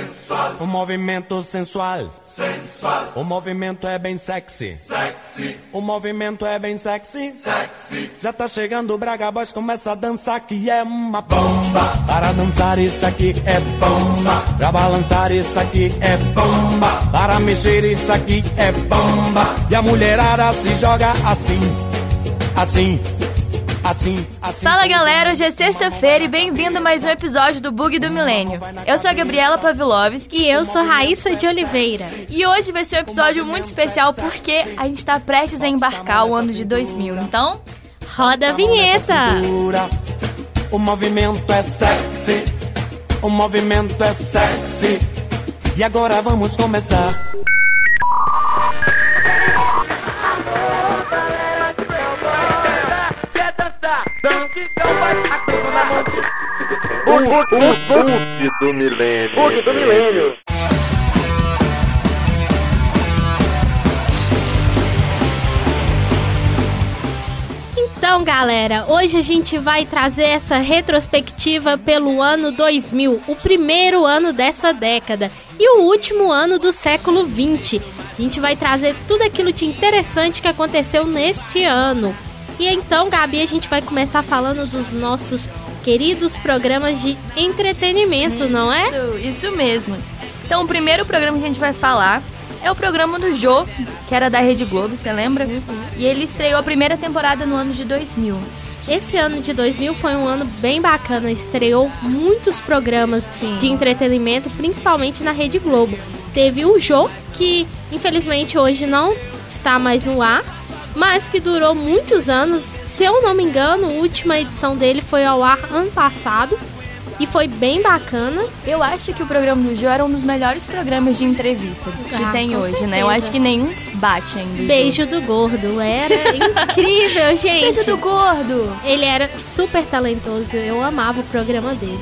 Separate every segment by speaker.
Speaker 1: sensual. O movimento sensual, sensual. O movimento é bem sexy, sexy. O movimento é bem sexy, sexy. Já tá chegando o Braga Boys, começa a dançar que é uma bomba. Para dançar isso aqui é bomba. Pra balançar isso aqui é bomba. Para mexer isso aqui é bomba. E a mulherada se joga assim, assim. Assim, assim.
Speaker 2: Fala galera, hoje é sexta-feira e bem-vindo a mais um episódio do Bug do Milênio. Eu sou a Gabriela Pavlovski
Speaker 3: e eu sou Raíssa de Oliveira.
Speaker 2: E hoje vai ser um episódio muito especial porque a gente está prestes a embarcar o ano de 2000. Então,
Speaker 3: roda a vinheta!
Speaker 1: O movimento é sexy, o movimento é sexy. E agora vamos começar.
Speaker 4: O bug do milênio. Bug do milênio.
Speaker 3: Então, galera, hoje a gente vai trazer essa retrospectiva pelo ano 2000, o primeiro ano dessa década e o último ano do século 20. A gente vai trazer tudo aquilo de interessante que aconteceu neste ano. E então, Gabi, a gente vai começar falando dos nossos queridos programas de entretenimento,
Speaker 2: isso,
Speaker 3: não é?
Speaker 2: Isso mesmo. Então, o primeiro programa que a gente vai falar é o programa do Jô, que era da Rede Globo, você lembra? Uhum. E ele estreou a primeira temporada no ano de 2000.
Speaker 3: Esse ano de 2000 foi um ano bem bacana, estreou muitos programas Sim. de entretenimento, principalmente na Rede Globo. Teve o Jô, que infelizmente hoje não está mais no ar, mas que durou muitos anos. Se eu não me engano, a última edição dele foi ao ar ano passado e foi bem bacana.
Speaker 2: Eu acho que o programa do Jô era um dos melhores programas de entrevista que ah, tem hoje, certeza. né? Eu acho que nenhum bate ainda.
Speaker 3: Beijo do Gordo, era incrível, gente.
Speaker 2: Beijo do Gordo.
Speaker 3: Ele era super talentoso, eu amava o programa dele.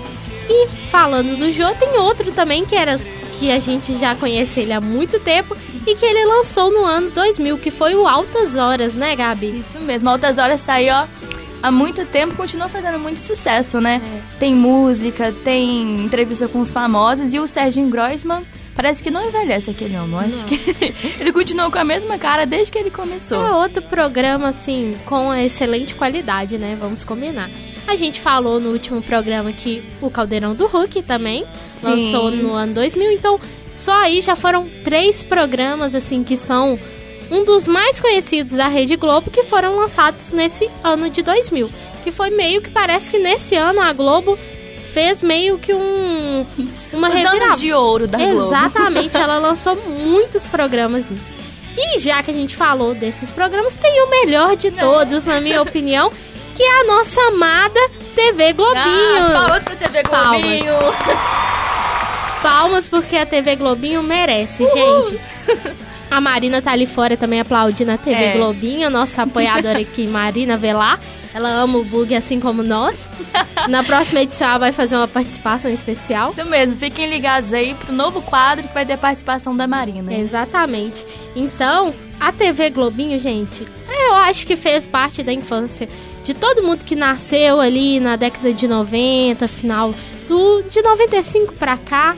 Speaker 3: E falando do Jô, tem outro também que era que a gente já conhece ele há muito tempo e que ele lançou no ano 2000, que foi o Altas Horas, né, Gabi?
Speaker 2: Isso mesmo, Altas Horas tá aí, ó, há muito tempo, continua fazendo muito sucesso, né? É. Tem música, tem entrevista com os famosos e o Sérgio Groisman Parece que não envelhece aquele homem, eu acho que ele continuou com a mesma cara desde que ele começou.
Speaker 3: É outro programa, assim, com excelente qualidade, né? Vamos combinar. A gente falou no último programa que o Caldeirão do Hulk também Sim. lançou no ano 2000, então só aí já foram três programas, assim, que são um dos mais conhecidos da Rede Globo que foram lançados nesse ano de 2000. Que foi meio que parece que nesse ano a Globo fez meio que um uma
Speaker 2: Os anos de ouro da
Speaker 3: Globo. Exatamente, ela lançou muitos programas nisso. E já que a gente falou desses programas, tem o melhor de todos, na minha opinião, que é a nossa amada TV Globinho.
Speaker 2: Ah, palmas pra TV Globinho.
Speaker 3: Palmas. Palmas porque a TV Globinho merece, Uhul. gente. A Marina tá ali fora também aplaudindo a TV é. Globinho, nossa apoiadora aqui, Marina Velar. Ela ama o bug assim como nós. Na próxima edição ela vai fazer uma participação especial.
Speaker 2: Isso mesmo, fiquem ligados aí pro novo quadro que vai ter participação da Marina.
Speaker 3: Exatamente. Então, a TV Globinho, gente, eu acho que fez parte da infância de todo mundo que nasceu ali na década de 90, final do, de 95 pra cá.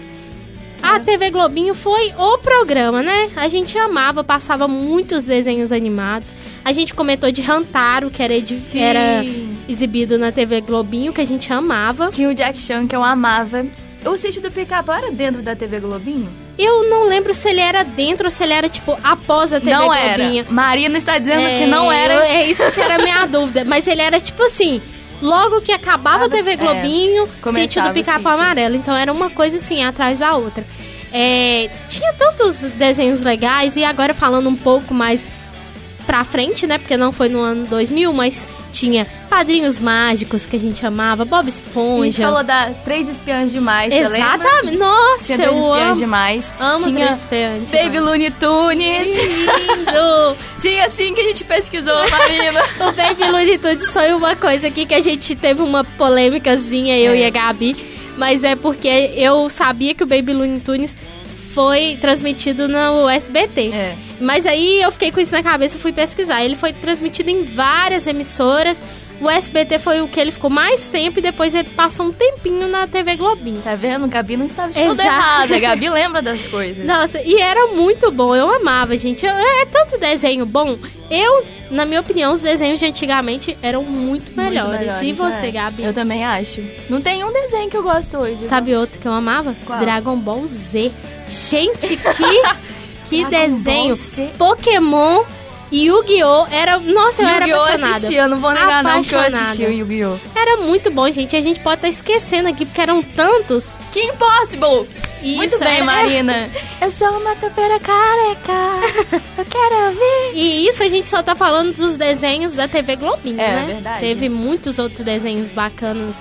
Speaker 3: A TV Globinho foi o programa, né? A gente amava, passava muitos desenhos animados. A gente comentou de Rantaro, que era, era exibido na TV Globinho, que a gente amava.
Speaker 2: Tinha o Jack Chan, que eu amava. O sítio do Pica-Pau era dentro da TV Globinho?
Speaker 3: Eu não lembro se ele era dentro ou se ele era, tipo, após a TV
Speaker 2: não
Speaker 3: Globinho.
Speaker 2: Era. Marina está dizendo é, que não era.
Speaker 3: é isso que era a minha dúvida. Mas ele era, tipo assim, logo que acabava a TV Globinho, é, sítio do Pica-Pau Amarelo. Então era uma coisa assim, atrás da outra. É, tinha tantos desenhos legais e agora falando um pouco mais pra frente, né? Porque não foi no ano 2000, mas tinha Padrinhos Mágicos, que a gente amava, Bob Esponja. A
Speaker 2: gente falou da Três Espiãs Demais,
Speaker 3: Exatamente. Nossa,
Speaker 2: tinha Três Espiãs amo. Demais.
Speaker 3: Amo
Speaker 2: tinha
Speaker 3: Três Espiãs
Speaker 2: Baby Looney Tunes.
Speaker 3: Lindo!
Speaker 2: tinha assim que a gente pesquisou, Marina.
Speaker 3: o Baby Looney Tunes foi uma coisa aqui que a gente teve uma polêmicazinha, eu é. e a Gabi. Mas é porque eu sabia que o Baby Looney Tunes foi transmitido no SBT. É. Mas aí eu fiquei com isso na cabeça e fui pesquisar. Ele foi transmitido em várias emissoras, o SBT foi o que ele ficou mais tempo e depois ele passou um tempinho na TV Globinho.
Speaker 2: Tá vendo? Gabi não estava de tudo Gabi lembra das coisas.
Speaker 3: Nossa, e era muito bom, eu amava, gente. Eu- é tanto desenho bom. Eu, na minha opinião, os desenhos de antigamente eram muito melhores.
Speaker 2: Muito melhores,
Speaker 3: e você,
Speaker 2: é.
Speaker 3: Gabi?
Speaker 2: Eu também acho. Não tem um desenho que eu gosto hoje.
Speaker 3: Sabe outro que eu amava?
Speaker 2: Qual?
Speaker 3: Dragon Ball Z. Gente, que, que
Speaker 2: Dragon
Speaker 3: desenho.
Speaker 2: Ball.
Speaker 3: Pokémon e Yu-Gi-Oh! Era. Nossa, eu era apaixonada.
Speaker 2: eu não vou negar não que eu
Speaker 3: Apaixonada.
Speaker 2: assisti o Yu-Gi-Oh!
Speaker 3: Era muito bom, gente. A gente pode estar esquecendo aqui, porque eram tantos.
Speaker 2: Que Impossible!
Speaker 3: Isso,
Speaker 2: Muito bem,
Speaker 3: era-
Speaker 2: Marina. Eu sou uma topeira careca. Eu quero ouvir.
Speaker 3: E isso a gente só tá falando dos desenhos da TV Globinho,
Speaker 2: É,
Speaker 3: né?
Speaker 2: verdade.
Speaker 3: Teve muitos outros desenhos bacanas.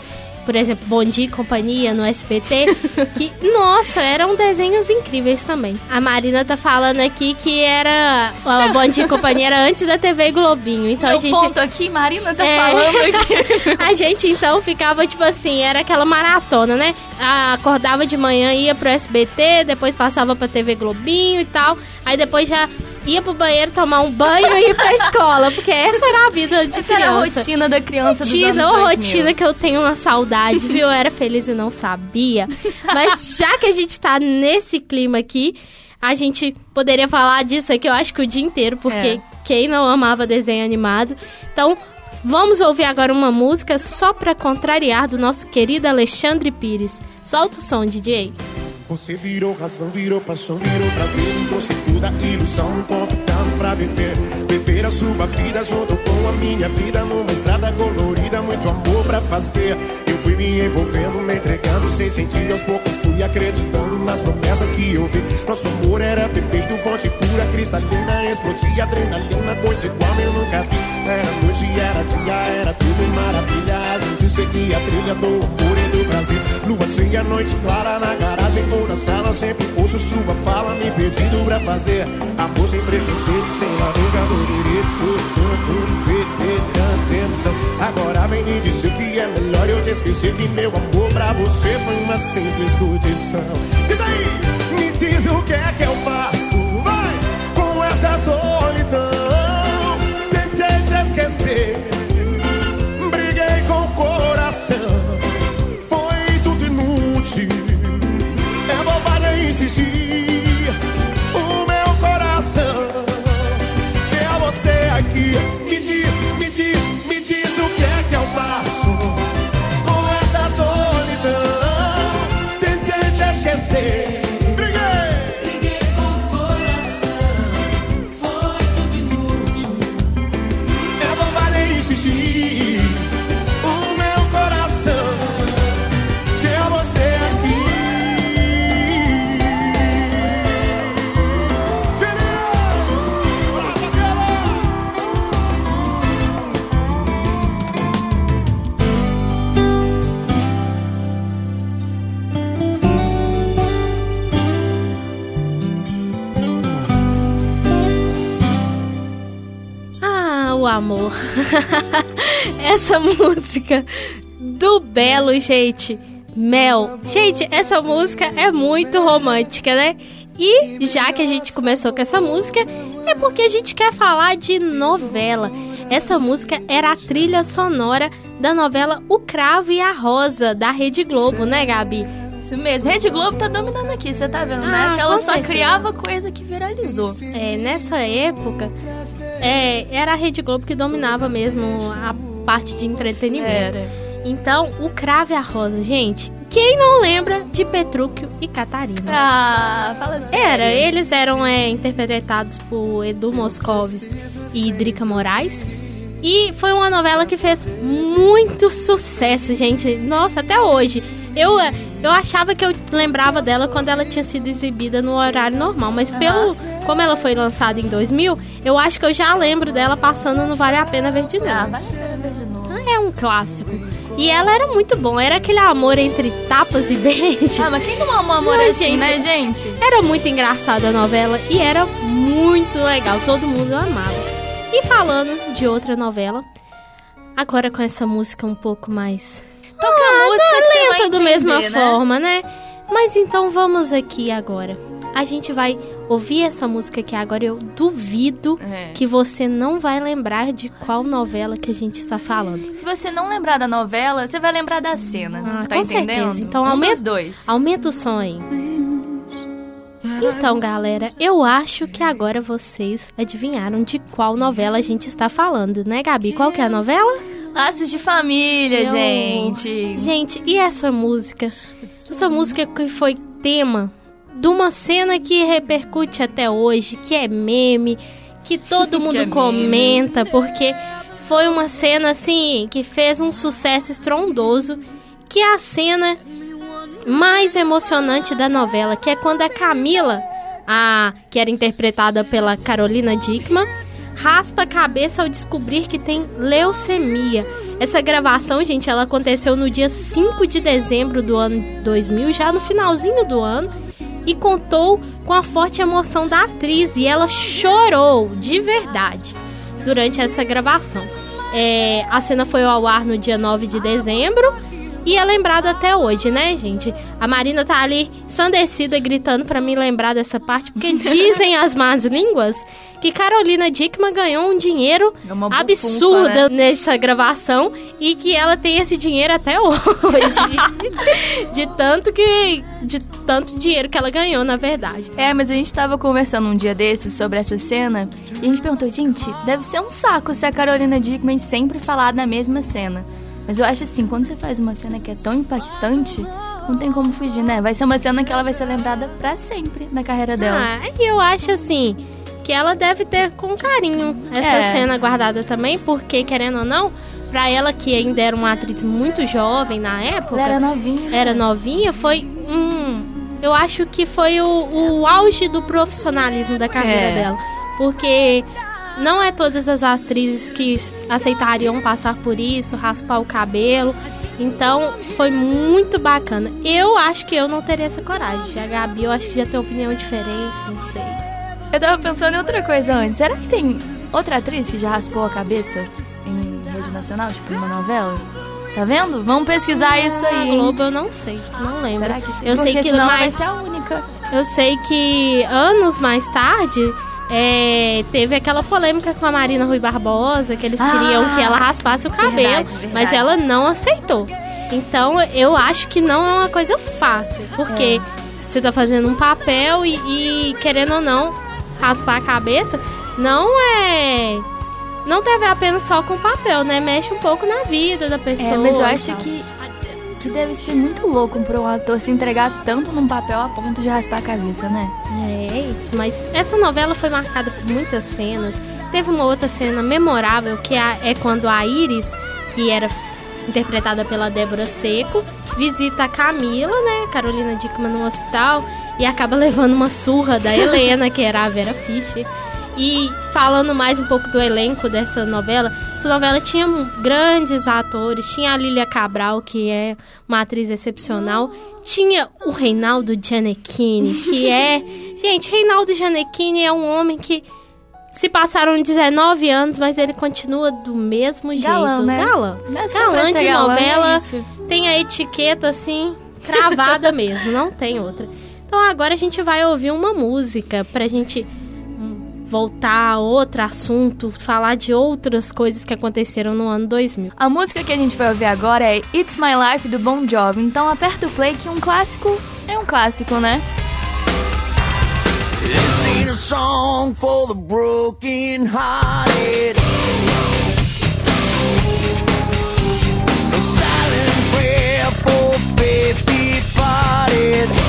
Speaker 3: Por exemplo, Bom Dia e Companhia no SBT. que, nossa, eram desenhos incríveis também. A Marina tá falando aqui que era. O Bom Dia e Companhia era antes da TV Globinho. Então
Speaker 2: Meu
Speaker 3: a gente.
Speaker 2: ponto aqui, Marina tá
Speaker 3: É.
Speaker 2: falando aqui.
Speaker 3: A gente então ficava tipo assim, era aquela maratona, né? Acordava de manhã, ia pro SBT, depois passava pra TV Globinho e tal. Aí depois já ia pro banheiro tomar um banho e ir pra escola, porque essa era a vida de
Speaker 2: Essa era a
Speaker 3: criança.
Speaker 2: rotina da criança dos
Speaker 3: Rotina,
Speaker 2: anos
Speaker 3: ô
Speaker 2: 2000.
Speaker 3: rotina que eu tenho uma saudade, viu? Eu era feliz e não sabia. Mas já que a gente tá nesse clima aqui, a gente poderia falar disso aqui, eu acho que o dia inteiro, porque
Speaker 2: É.
Speaker 3: quem não amava desenho animado. Então, vamos ouvir agora uma música só pra contrariar do nosso querido Alexandre Pires. Solta o som, DJ.
Speaker 5: Você virou razão, virou paixão, virou prazer. Trouxe toda ilusão, me convidando pra viver. Viver a sua vida junto com a minha vida Numa estrada colorida, muito amor pra fazer fui me envolvendo, me entregando sem sentir Aos poucos fui acreditando nas promessas que eu vi. Nosso amor era perfeito, fonte pura, cristalina Explodia adrenalina, coisa igual eu nunca vi. Era noite, era dia, era tudo maravilha. A gente seguia a trilha do amor e do prazer Lua cheia, noite clara na garagem ou na sala Sempre ouço sua fala me pedindo pra fazer Amor sem preconceito, sem laranja do direito Solução tudo perder Agora vem me dizer que é melhor eu te esquecer Que meu amor pra você foi uma simples condição Diz aí, me diz o que é que eu faço essa
Speaker 3: música do Belo, gente. Mel. Gente, essa música é muito romântica, né? E já que a gente começou com essa música, é porque a gente quer falar de novela. Essa música era a trilha sonora da novela O Cravo e a Rosa, da Rede Globo, né, Gabi?
Speaker 2: Isso mesmo. Rede Globo tá dominando aqui, você tá vendo,
Speaker 3: Ah,
Speaker 2: né? Que ela só
Speaker 3: certeza.
Speaker 2: criava coisa que viralizou.
Speaker 3: É, nessa época, é, era a Rede Globo que dominava mesmo a parte de entretenimento.
Speaker 2: Era.
Speaker 3: Então, o Crave a Rosa, gente, quem não lembra de Petrúquio e Catarina?
Speaker 2: Ah, fala assim.
Speaker 3: Era, eles eram é, interpretados por Edu Moscovis e Drica Moraes. E foi uma novela que fez muito sucesso, gente. Nossa, até hoje. Eu, é, eu achava que eu lembrava dela quando ela tinha sido exibida no horário normal, mas pelo como ela foi lançada em 2000, eu acho que eu já lembro dela passando no Vale a Pena Ver de Novo.
Speaker 2: Ah, vai ver de novo.
Speaker 3: É um clássico. E ela era muito bom, era aquele amor entre tapas e beijos.
Speaker 2: Ah, mas quem não ama amor
Speaker 3: Não,
Speaker 2: assim,
Speaker 3: gente.
Speaker 2: né, gente?
Speaker 3: Era muito engraçada a novela e era muito legal, todo mundo amava. E falando de outra novela, agora com essa música um pouco mais
Speaker 2: Toca a música
Speaker 3: tá
Speaker 2: que você vai
Speaker 3: lenta da
Speaker 2: entender,
Speaker 3: mesma
Speaker 2: né?
Speaker 3: forma, né? Mas então vamos aqui agora. a gente vai ouvir essa música aqui agora. Eu duvido
Speaker 2: É.
Speaker 3: que você não vai lembrar de qual novela que a gente está falando.
Speaker 2: Se você não lembrar da novela, você vai lembrar da cena.
Speaker 3: Ah,
Speaker 2: tá
Speaker 3: com
Speaker 2: entendendo?
Speaker 3: certeza. Então,
Speaker 2: um
Speaker 3: aumenta-
Speaker 2: dois.
Speaker 3: Aumenta o som aí. Então, galera, eu acho que agora vocês adivinharam de qual novela a gente está falando, né, Gabi? Qual que é a novela?
Speaker 2: Laços de família,
Speaker 3: Eu-
Speaker 2: gente.
Speaker 3: Gente, e essa música? Essa música que foi tema de uma cena que repercute até hoje, que é meme, que todo mundo
Speaker 2: é meme.
Speaker 3: comenta, porque foi uma cena assim que fez um sucesso estrondoso, que é a cena mais emocionante da novela, que é quando a Camila, a que era interpretada pela Carolina Dickman, raspa a cabeça ao descobrir que tem leucemia. Essa gravação, gente, ela aconteceu no dia 5 de dezembro do ano 2000, já no finalzinho do ano, e contou com a forte emoção da atriz e ela chorou de verdade durante essa gravação. É, a cena foi ao ar no dia 9 de dezembro e é lembrada até hoje, né, gente? A Marina tá ali ensandecida gritando pra me lembrar dessa parte, porque dizem as más línguas que Carolina Dickman ganhou um dinheiro
Speaker 2: É bufunfa,
Speaker 3: absurdo
Speaker 2: né?
Speaker 3: nessa gravação e que ela tem esse dinheiro até hoje. de tanto que de tanto dinheiro que ela ganhou, na verdade.
Speaker 2: É, mas a gente tava conversando um dia desses sobre essa cena e a gente perguntou, gente, deve ser um saco se a Carolina Dickman sempre falar na mesma cena. Mas eu acho assim, quando você faz uma cena que é tão impactante, não tem como fugir, né? Vai ser uma cena que ela vai ser lembrada pra sempre na carreira dela.
Speaker 3: Ah, e eu acho assim que ela deve ter com carinho essa
Speaker 2: É.
Speaker 3: cena guardada também, porque querendo ou não, pra ela que ainda era uma atriz muito jovem na época,
Speaker 2: ela era novinha.
Speaker 3: era novinha, foi um. Eu acho que foi o, o auge do profissionalismo da carreira
Speaker 2: É.
Speaker 3: dela. Porque não é todas as atrizes que aceitariam passar por isso, raspar o cabelo. Então foi muito bacana. Eu acho que eu não teria essa coragem. A Gabi, eu acho que já tem uma opinião diferente, não sei.
Speaker 2: Eu tava pensando em outra coisa antes. Será que tem outra atriz que já raspou a cabeça em rede nacional, tipo numa novela? Tá vendo? Vamos pesquisar isso
Speaker 3: Na
Speaker 2: aí. hein?
Speaker 3: Globo eu não sei, não lembro.
Speaker 2: Será que
Speaker 3: Eu sei
Speaker 2: Porque
Speaker 3: que
Speaker 2: senão ela vai ser a única.
Speaker 3: Eu sei que anos mais tarde é, teve aquela polêmica com a Marina Rui Barbosa, que eles
Speaker 2: Ah,
Speaker 3: queriam que ela raspasse o cabelo,
Speaker 2: verdade, verdade.
Speaker 3: mas ela não aceitou. Então eu acho que não é uma coisa fácil, porque
Speaker 2: É.
Speaker 3: você tá fazendo um papel e, e, querendo ou não raspar a cabeça, não é. Não deve apenas só com o papel, né? Mexe um pouco na vida da pessoa.
Speaker 2: É, mas eu acho que, que deve ser muito louco pra um ator se entregar tanto num papel a ponto de raspar a cabeça, né?
Speaker 3: É isso, mas essa novela foi marcada por muitas cenas. Teve uma outra cena memorável que é, é quando a Iris, que era interpretada pela Débora Seco, visita a Camila, né, Carolina Dickman no hospital e acaba levando uma surra da Helena, que era a Vera Fischer. E falando mais um pouco do elenco dessa novela, essa novela tinha grandes atores, tinha a Lília Cabral, que é uma atriz excepcional, tinha o Reinaldo Gianecchini, que é... Gente, Reinaldo Gianecchini é um homem que se passaram 19 anos, mas ele continua do mesmo jeito.
Speaker 2: Galã, né?
Speaker 3: Galã.
Speaker 2: Não é
Speaker 3: Galã de
Speaker 2: galã,
Speaker 3: novela,
Speaker 2: é
Speaker 3: tem a etiqueta assim, cravada mesmo, não tem outra. Então agora a gente vai ouvir uma música pra gente voltar a outro assunto, falar de outras coisas que aconteceram no ano 2000.
Speaker 2: A música que a gente vai ouvir agora é It's My Life do Bon Jovi. Então aperta o play que um clássico é um clássico, né?
Speaker 6: This ain't a song for the broken hearted. A silent prayer for faith departed.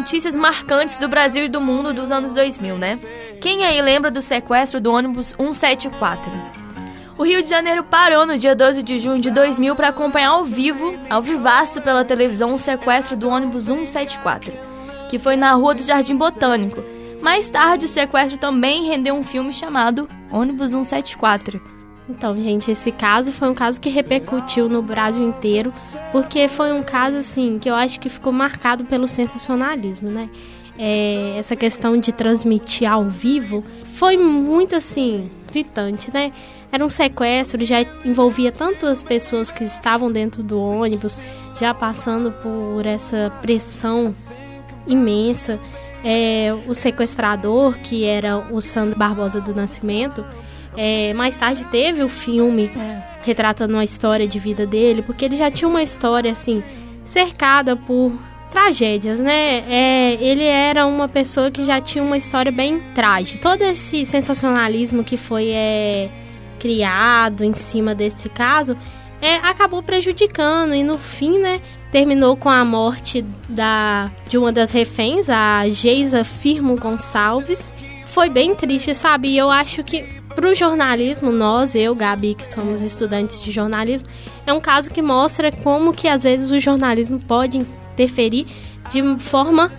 Speaker 2: notícias marcantes do Brasil e do mundo dos anos 2000, né? Quem aí lembra do sequestro do ônibus 174? O Rio de Janeiro parou no dia 12 de junho de 2000 para acompanhar ao vivo, ao vivaço pela televisão, o sequestro do ônibus 174, que foi na Rua do Jardim Botânico. Mais tarde, o sequestro também rendeu um filme chamado Ônibus 174.
Speaker 3: Então, gente, esse caso foi um caso que repercutiu no Brasil inteiro, porque foi um caso, assim, que eu acho que ficou marcado pelo sensacionalismo, né? É, essa questão de transmitir ao vivo foi muito, assim, gritante, né? Era um sequestro, já envolvia tanto as pessoas que estavam dentro do ônibus, já passando por essa pressão imensa. É, o sequestrador, que era o Sandro Barbosa do Nascimento, é, mais tarde teve o filme retratando a história de vida dele, porque ele já tinha uma história assim cercada por tragédias, né? É, ele era uma pessoa que já tinha uma história bem trágica. Todo esse sensacionalismo que foi é, criado em cima desse caso é, acabou prejudicando e no fim, né, terminou com a morte da de uma das reféns, a Geisa Firmo Gonçalves. Foi bem triste, sabe? E eu acho que pro jornalismo, nós, eu, Gabi, que somos estudantes de jornalismo, é um caso que mostra como que às vezes o jornalismo pode interferir de forma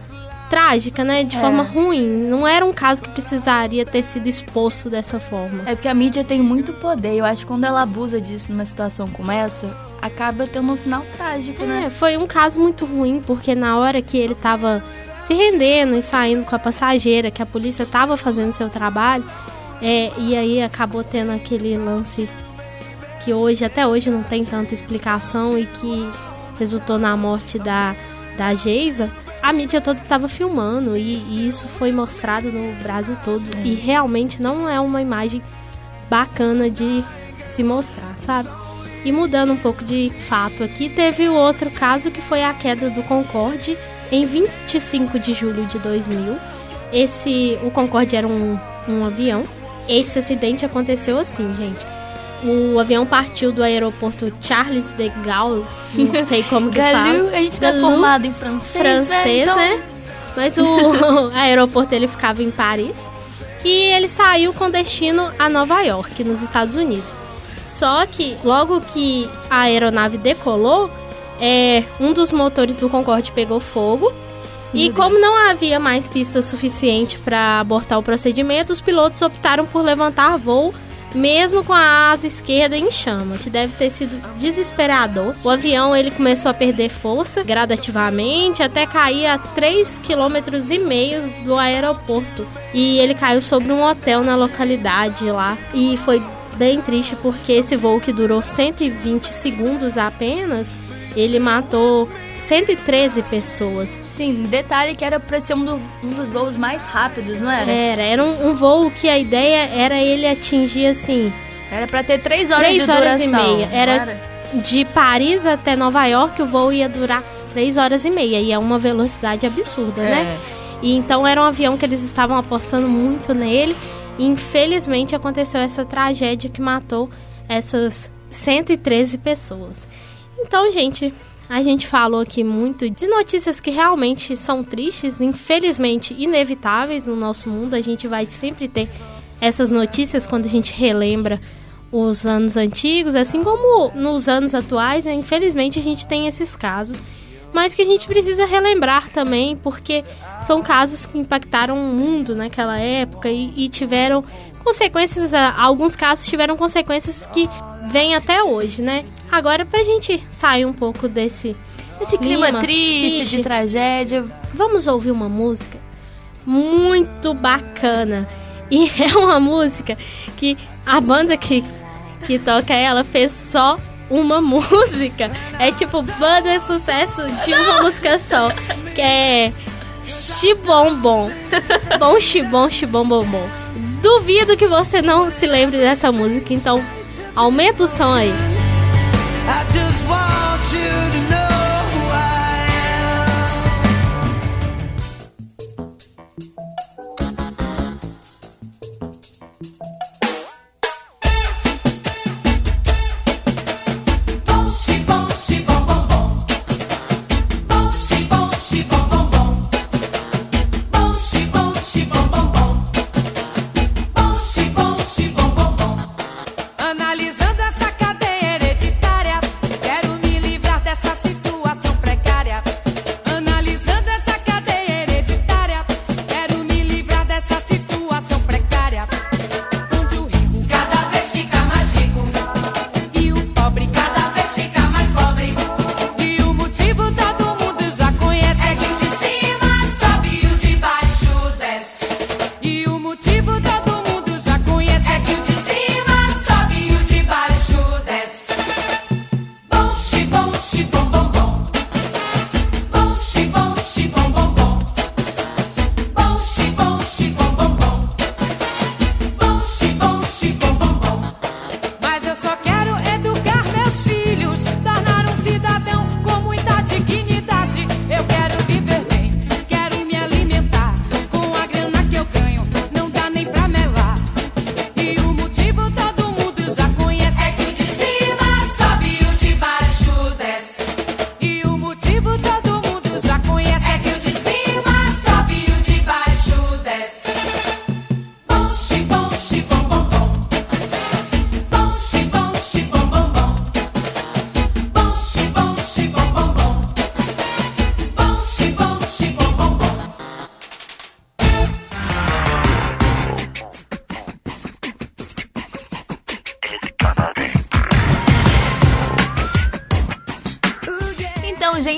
Speaker 3: trágica, né? De
Speaker 2: É.
Speaker 3: forma ruim. Não era um caso que precisaria ter sido exposto dessa forma.
Speaker 2: É porque a mídia tem muito poder. Eu acho que quando ela abusa disso numa situação como essa, acaba tendo um final trágico, né?
Speaker 3: É, foi um caso muito ruim, porque na hora que ele tava se rendendo e saindo com a passageira, que a polícia tava fazendo seu trabalho, é, e aí acabou tendo aquele lance que hoje, até hoje, não tem tanta explicação e que resultou na morte da, da Geisa. A mídia toda estava filmando e, e isso foi mostrado no Brasil todo. E realmente não é uma imagem bacana de se mostrar, sabe? E mudando um pouco de fato aqui, teve o outro caso que foi a queda do Concorde em 25 de julho de 2000. Esse, o Concorde era um, um avião. Esse acidente aconteceu assim, gente. O avião partiu do aeroporto Charles de Gaulle, não sei como que
Speaker 2: Galu,
Speaker 3: fala.
Speaker 2: a gente tá
Speaker 3: Galu,
Speaker 2: formado em francês,
Speaker 3: francês,
Speaker 2: né?
Speaker 3: né?
Speaker 2: Então,
Speaker 3: Mas o aeroporto ele ficava em Paris e ele saiu com destino a Nova York, nos Estados Unidos. Só que logo que a aeronave decolou, é, um dos motores do Concorde pegou fogo. E como não havia mais pista suficiente para abortar o procedimento, os pilotos optaram por levantar voo mesmo com a asa esquerda em chamas. Deve ter sido desesperador. O avião ele começou a perder força gradativamente até cair a 3,5 km e do aeroporto. E ele caiu sobre um hotel na localidade lá. E foi bem triste porque esse voo que durou 120 segundos apenas, ele matou 113 pessoas.
Speaker 2: sim, detalhe que era pra ser um, do- um dos voos mais rápidos, não era?
Speaker 3: Era, era um, um voo que a ideia era ele atingir assim
Speaker 2: Era pra ter três horas
Speaker 3: Três
Speaker 2: de
Speaker 3: horas e
Speaker 2: duração.
Speaker 3: meia.
Speaker 2: não
Speaker 3: Era- de Paris até Nova York, o voo ia durar 3 horas e meia. E é uma velocidade absurda,
Speaker 2: É.
Speaker 3: né? E então era um avião que eles estavam apostando muito nele. E infelizmente aconteceu essa tragédia que matou essas 113 pessoas. Então, gente, a gente falou aqui muito de notícias que realmente são tristes, infelizmente inevitáveis no nosso mundo. A gente vai sempre ter essas notícias quando a gente relembra os anos antigos, assim como nos anos atuais, né? infelizmente a gente tem esses casos, mas que a gente precisa relembrar também, porque são casos que impactaram o mundo naquela época e, e tiveram consequências, alguns casos tiveram consequências que vêm até hoje, né? Agora, pra gente sair um pouco desse,
Speaker 2: Esse clima,
Speaker 3: Clima
Speaker 2: triste,
Speaker 3: triste.
Speaker 2: de tragédia.
Speaker 3: Vamos ouvir uma música muito bacana. E é uma música que a banda que, que toca ela fez só uma música. É tipo banda de sucesso de uma música só. Que é Xibombom. Bom xibom, xibom, bom, bom. Duvido que você não se lembre dessa música, então aumenta o som aí.
Speaker 6: I just want you to know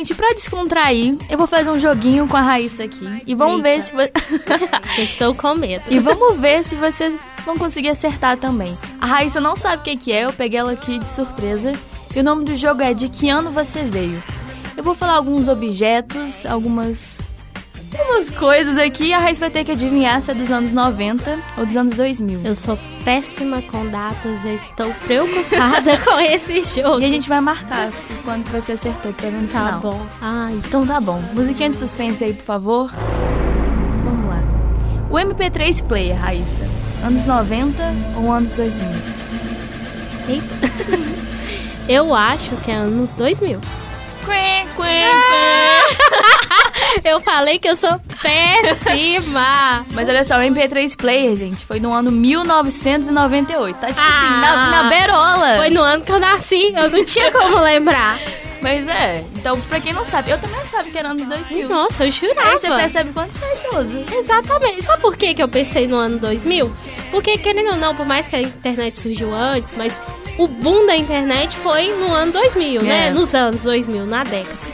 Speaker 2: gente, pra descontrair, eu vou fazer um joguinho com a Raíssa aqui. E vamos ver
Speaker 3: Eita.
Speaker 2: se... vo-
Speaker 3: Eu estou com medo.
Speaker 2: e vamos ver se vocês vão conseguir acertar também. A Raíssa não sabe o que que é, eu peguei ela aqui de surpresa. E o nome do jogo é De Que Ano Você Veio. Eu vou falar alguns objetos, algumas... Algumas coisas aqui e a Raíssa vai ter que adivinhar se é dos anos 90 ou dos anos 2000.
Speaker 3: Eu sou péssima com datas, já estou preocupada com esse jogo.
Speaker 2: E a gente vai marcar quando você acertou pra
Speaker 3: Tá
Speaker 2: final.
Speaker 3: bom. Ai,
Speaker 2: Então tá bom. Musiquinha de suspense aí, por favor. Vamos lá. O MP3 Player, Raíssa. Anos 90 ou anos 2000?
Speaker 3: eu acho que é anos 2000.
Speaker 2: Quê, quê,
Speaker 3: Eu falei que eu sou péssima.
Speaker 2: Mas olha só, o MP3 Player, gente, foi no ano 1998. Tá tipo assim, na,
Speaker 3: Ah.
Speaker 2: na berola.
Speaker 3: Foi no ano que eu nasci, eu não tinha como lembrar.
Speaker 2: Mas é. Então, pra quem não sabe, eu também achava que era anos 2000.
Speaker 3: Nossa, eu jurava.
Speaker 2: Aí você percebe quanto você é idoso.
Speaker 3: Exatamente. Sabe por que, que eu pensei no ano 2000? Porque, querendo ou não, por mais que a internet surgiu antes, mas o boom da internet foi no ano 2000, né?
Speaker 2: É.
Speaker 3: Nos anos 2000, na década.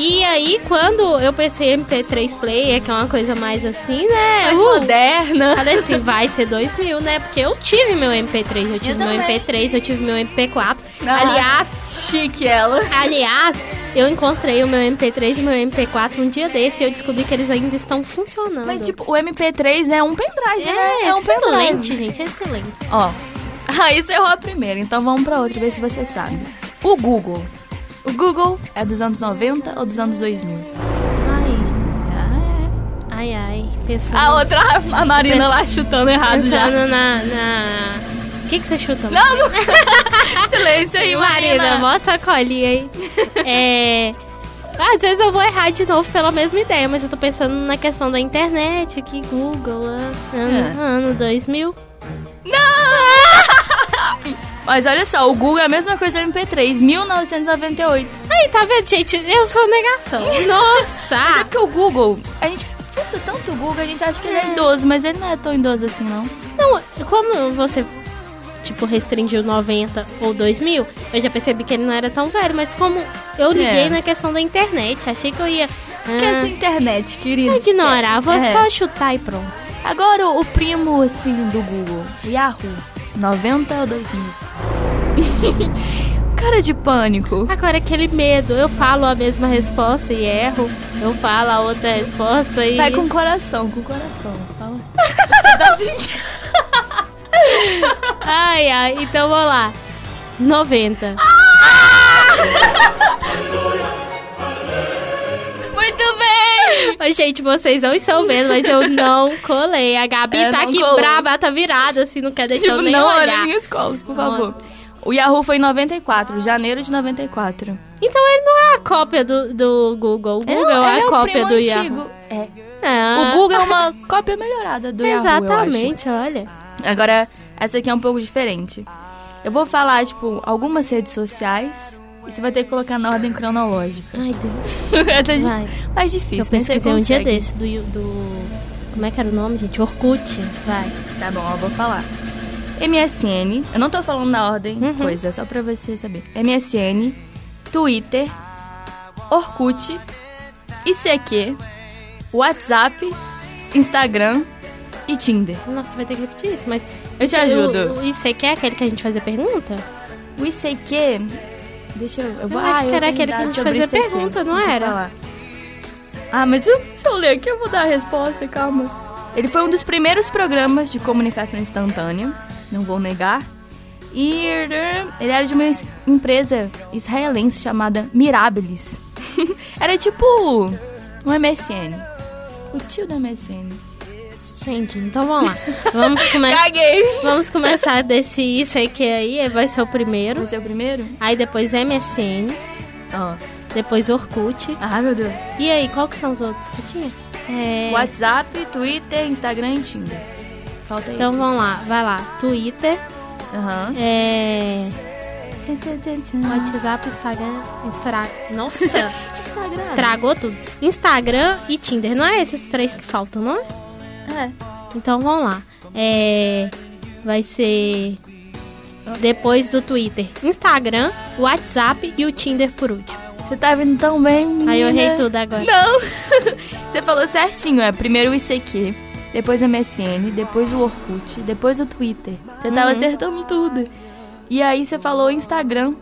Speaker 3: E aí, quando eu pensei em MP3 Player, que é uma coisa mais assim, né?
Speaker 2: Mais
Speaker 3: uh,
Speaker 2: moderna.
Speaker 3: Falei assim, vai ser 2000, né? Porque eu tive meu MP3, eu tive meu
Speaker 2: também.
Speaker 3: MP3, eu tive meu MP4.
Speaker 2: Ah.
Speaker 3: Aliás,
Speaker 2: Chique ela.
Speaker 3: aliás, eu encontrei o meu MP3 e meu MP4 um dia desse e eu descobri que eles ainda estão funcionando.
Speaker 2: Mas, tipo, o MP3 é um pendrive, né?
Speaker 3: é,
Speaker 2: É um pendrive.
Speaker 3: excelente, gente, excelente.
Speaker 2: Ó, a Raíssa errou a primeira, então vamos pra outra, ver se você sabe. O Google. O Google é dos anos 90 ou dos anos 2000?
Speaker 3: Ai,
Speaker 2: Ah,
Speaker 3: ai, ai. Pensando,
Speaker 2: é. A outra, a Marina lá chutando errado já.
Speaker 3: pensando na... na... O que, que você chuta?
Speaker 2: Não, não. Silêncio aí,
Speaker 3: Marina,
Speaker 2: Marina.
Speaker 3: mó sacolinha aí. é... Às vezes eu vou errar de novo pela mesma ideia, mas eu tô pensando na questão da internet aqui, Google, ah, ano,
Speaker 2: É.
Speaker 3: ano 2000.
Speaker 2: Mas olha só, o Google é a mesma coisa do MP3, 1998.
Speaker 3: Aí, tá vendo, gente? Eu sou negação.
Speaker 2: Mas é
Speaker 3: Nossa!
Speaker 2: porque o Google, a gente força tanto o Google, a gente acha que ele é idoso, mas ele não é tão idoso assim, não.
Speaker 3: Não, como você, tipo, restringiu 90 ou 2000, eu já percebi que ele não era tão velho, mas como eu liguei
Speaker 2: É.
Speaker 3: na questão da internet, achei que eu ia...
Speaker 2: Esquece a internet, querido.
Speaker 3: ah, ignorar, vou
Speaker 2: É.
Speaker 3: só chutar e pronto.
Speaker 2: Agora o, primo, assim, do Google, Yahoo, 90 ou 2000? Cara de pânico.
Speaker 3: Agora, aquele medo, eu falo a mesma resposta e erro, eu falo a outra resposta e...
Speaker 2: Vai com o coração, com o coração. Fala.
Speaker 3: Ai, ai, então vamos lá. 90.
Speaker 2: Muito bem!
Speaker 3: Ô, gente, vocês não estão vendo, mas eu não colei. A Gabi
Speaker 2: É,
Speaker 3: tá
Speaker 2: não
Speaker 3: aqui
Speaker 2: colou.
Speaker 3: brava, tá virada, assim, não quer deixar
Speaker 2: Tipo,
Speaker 3: eu nem
Speaker 2: não
Speaker 3: olhar.
Speaker 2: olha minhas escolas, por favor. O Yahoo foi em 94, janeiro de 94.
Speaker 3: Então ele não é a cópia do, do Google. O
Speaker 2: Ele
Speaker 3: Google
Speaker 2: é,
Speaker 3: é,
Speaker 2: ele
Speaker 3: a
Speaker 2: um
Speaker 3: cópia do
Speaker 2: antigo.
Speaker 3: Yahoo.
Speaker 2: É.
Speaker 3: Ah,
Speaker 2: O Google é uma cópia melhorada do Yahoo, eu acho.
Speaker 3: Exatamente, olha.
Speaker 2: Agora, essa aqui é um pouco diferente. Eu vou falar, tipo, algumas redes sociais e você vai ter que colocar na ordem cronológica.
Speaker 3: Ai, Deus.
Speaker 2: essa é
Speaker 3: Vai.
Speaker 2: mais
Speaker 3: Eu
Speaker 2: difícil, você
Speaker 3: pesquisei um dia desse do, do... Como é que era o nome, gente? Orkut. Vai.
Speaker 2: Tá bom, eu vou falar. MSN, eu não tô falando na ordem,
Speaker 3: Uhum.
Speaker 2: coisa, é só pra você saber. MSN, Twitter, Orkut, ICQ, WhatsApp, Instagram e Tinder.
Speaker 3: Nossa, vai ter que repetir isso, mas...
Speaker 2: Eu te ajudo.
Speaker 3: O, o ICQ é aquele que a gente fazia pergunta?
Speaker 2: O ICQ, deixa eu... Eu,
Speaker 3: Eu acho
Speaker 2: ah,
Speaker 3: que
Speaker 2: eu
Speaker 3: era aquele que a gente fazia pergunta, não era?
Speaker 2: falar. Ah, mas eu, se eu ler aqui eu vou dar a resposta, calma. Ele foi um dos primeiros programas de comunicação instantânea, não vou negar. E ele era de uma es- empresa israelense chamada Mirabilis. era tipo um MSN. O tio do MSN.
Speaker 3: Gente, então vamos lá. Vamos, come...
Speaker 2: Caguei!
Speaker 3: Vamos começar desse ICQ aí, vai ser o primeiro.
Speaker 2: Você é o primeiro?
Speaker 3: Aí depois MSN,
Speaker 2: Ó.
Speaker 3: depois Orkut.
Speaker 2: Ah, meu Deus.
Speaker 3: E aí, qual que são os outros que tinha? É...
Speaker 2: WhatsApp, Twitter, Instagram e Tinder. Falta
Speaker 3: Então
Speaker 2: esses.
Speaker 3: vamos lá, vai lá. Twitter,
Speaker 2: Aham.
Speaker 3: é... WhatsApp, Instagram, Instagram. Nossa,
Speaker 2: Instagram.
Speaker 3: tragou tudo. Instagram e Tinder. Não é esses três que faltam, não é?
Speaker 2: É.
Speaker 3: Então vamos lá. É... Vai ser depois do Twitter, Instagram, WhatsApp e o Tinder por último.
Speaker 2: Você tá vindo tão bem, menina.
Speaker 3: Aí eu errei tudo agora.
Speaker 2: Não! Você falou certinho, é primeiro o ICQ, depois o MSN, depois o Orkut, depois o Twitter. Você tava
Speaker 3: Uhum.
Speaker 2: acertando tudo. E aí você falou Instagram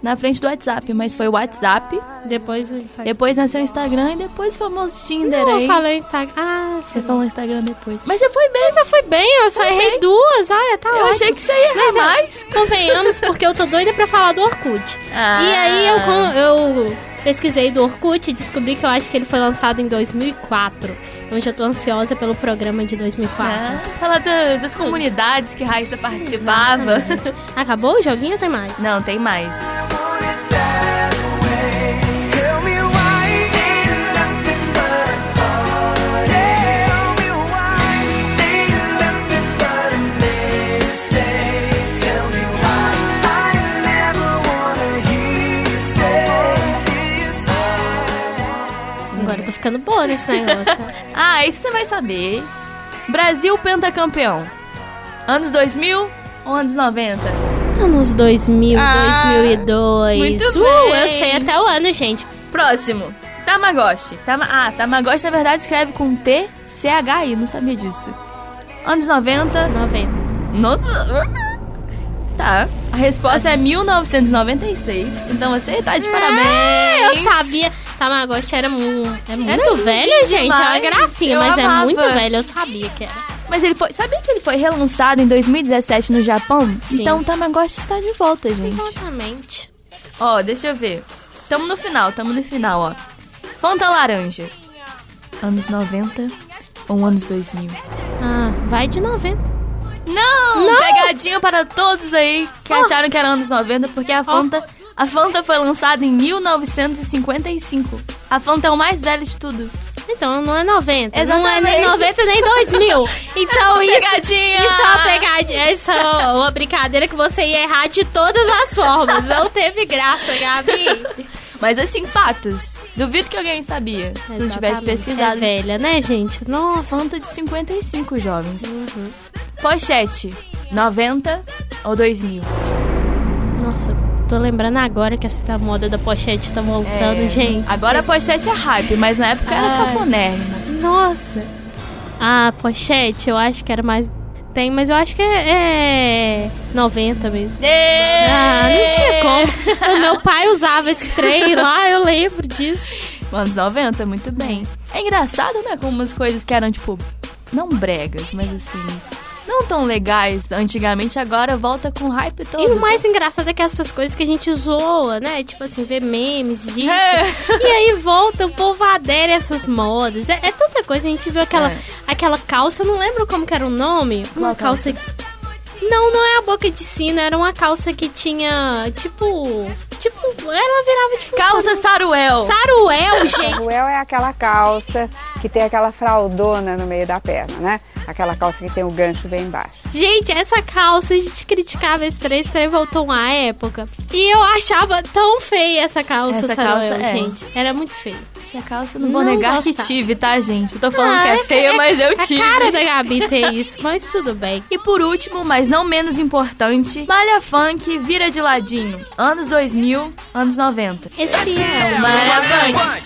Speaker 2: na frente do WhatsApp, mas foi o WhatsApp,
Speaker 3: Depois o Instagram.
Speaker 2: depois nasceu o Instagram e depois o famoso Tinder
Speaker 3: Não,
Speaker 2: aí.
Speaker 3: eu falei Instagram. Ah,
Speaker 2: Você falou Instagram depois. Mas você foi bem,
Speaker 3: Você foi bem, eu só
Speaker 2: Foi
Speaker 3: errei
Speaker 2: bem.
Speaker 3: duas. Olha, tá
Speaker 2: Eu
Speaker 3: ótimo.
Speaker 2: achei que você ia errar
Speaker 3: Mas, é,
Speaker 2: mais.
Speaker 3: Convenhamos, porque eu tô doida pra falar do Orkut.
Speaker 2: Ah.
Speaker 3: E aí eu, eu pesquisei do Orkut e descobri que eu acho que ele foi lançado em 2004. Então já tô ansiosa pelo programa de 2004.
Speaker 2: Ah, fala das, das comunidades que Raíssa participava.
Speaker 3: Acabou o joguinho ou tem mais?
Speaker 2: Não, tem mais.
Speaker 3: Ficando boa nesse negócio.
Speaker 2: Ah, isso você vai saber. Brasil pentacampeão. Anos 2000 ou anos 90?
Speaker 3: Anos 2000,
Speaker 2: Ah,
Speaker 3: 2002.
Speaker 2: muito
Speaker 3: uh,
Speaker 2: bem.
Speaker 3: eu sei até o ano, gente.
Speaker 2: Próximo. Tamagotchi. Tama ah, Tamagotchi na verdade escreve com T, C, H, I. Não sabia disso. Anos 90.
Speaker 3: 90.
Speaker 2: Nossa. Tá. A resposta é 1996. Então você tá de parabéns.
Speaker 3: É, eu sabia. Tamagotchi era, mu é muito
Speaker 2: Era
Speaker 3: velho, gente. É uma
Speaker 2: demais.
Speaker 3: gracinha,
Speaker 2: Eu
Speaker 3: mas é
Speaker 2: amava.
Speaker 3: muito velho. Eu sabia que era.
Speaker 2: Mas ele foi. Sabia que ele foi relançado em 2017 no Japão?
Speaker 3: Sim.
Speaker 2: Então o Tamagotchi está de volta, gente.
Speaker 3: Exatamente.
Speaker 2: Ó, deixa eu ver. Tamo no final, tamo no final, ó. Fanta laranja. Anos 90 ou anos 2000?
Speaker 3: Ah, vai de 90.
Speaker 2: Não!
Speaker 3: Não!
Speaker 2: Pegadinha para todos aí que acharam que era anos 90, porque a Fanta, a Fanta foi lançada em 1955. A Fanta é o mais velho de tudo.
Speaker 3: Então não é 90. Não é
Speaker 2: Exatamente.
Speaker 3: nem 90 nem 2000. Então isso.
Speaker 2: Pegadinha!
Speaker 3: Isso é uma pegadinha. Isso é uma brincadeira que você ia errar de todas as formas. Não teve graça, Gabi.
Speaker 2: Mas assim, fatos. Duvido que alguém sabia. Se não tivesse
Speaker 3: Exatamente.
Speaker 2: pesquisado.
Speaker 3: É velha, né, gente? Nossa.
Speaker 2: Fanta de 55, jovens. Pochete, 90 ou 2000?
Speaker 3: Nossa, tô lembrando agora que essa moda da pochete tá voltando,
Speaker 2: É,
Speaker 3: gente.
Speaker 2: Agora a pochete é hype, mas na época era
Speaker 3: Ai.
Speaker 2: cafonérrimo.
Speaker 3: Nossa. Ah, pochete, eu acho que era mais. Tem, mas eu acho que é, é 90 mesmo. Ah, não tinha como. O meu pai usava esse trem lá, eu lembro disso.
Speaker 2: Anos 90, muito bem. É engraçado, né? Como umas coisas que eram, tipo, não bregas, mas assim, não tão legais antigamente, agora volta com hype todo.
Speaker 3: E o mais engraçado é que essas coisas que a gente zoa, né? Tipo assim, ver memes disso.
Speaker 2: É.
Speaker 3: E aí volta, o povo adere a essas modas. É, é tanta coisa, a gente viu aquela,
Speaker 2: É.
Speaker 3: aquela calça, eu não lembro como que era o nome. Uma
Speaker 2: Qual
Speaker 3: calça. Não, não é a boca de sino, era uma calça que tinha, tipo. Tipo, ela virava tipo.
Speaker 2: Calça Saruel.
Speaker 3: Saruel, gente.
Speaker 7: Ruel é aquela calça que tem aquela fraldona no meio da perna, né? Aquela calça que tem o gancho bem baixo.
Speaker 3: Gente, essa calça, a gente criticava esse trem, esse trem voltou uma época. E eu achava tão feia essa calça,
Speaker 2: Essa
Speaker 3: Saruel,
Speaker 2: calça, é.
Speaker 3: gente. Era muito feia.
Speaker 2: Essa calça, não vou
Speaker 3: Não
Speaker 2: negar que tive, tá, gente? Eu tô falando
Speaker 3: Ah,
Speaker 2: que é feia, mas eu
Speaker 3: a
Speaker 2: tive.
Speaker 3: cara da Gabi ter isso, mas tudo bem.
Speaker 2: E por último, mas não menos importante, Malha Funk vira de ladinho. Anos 2000, anos 90.
Speaker 3: Esse é o
Speaker 2: Malha Funk.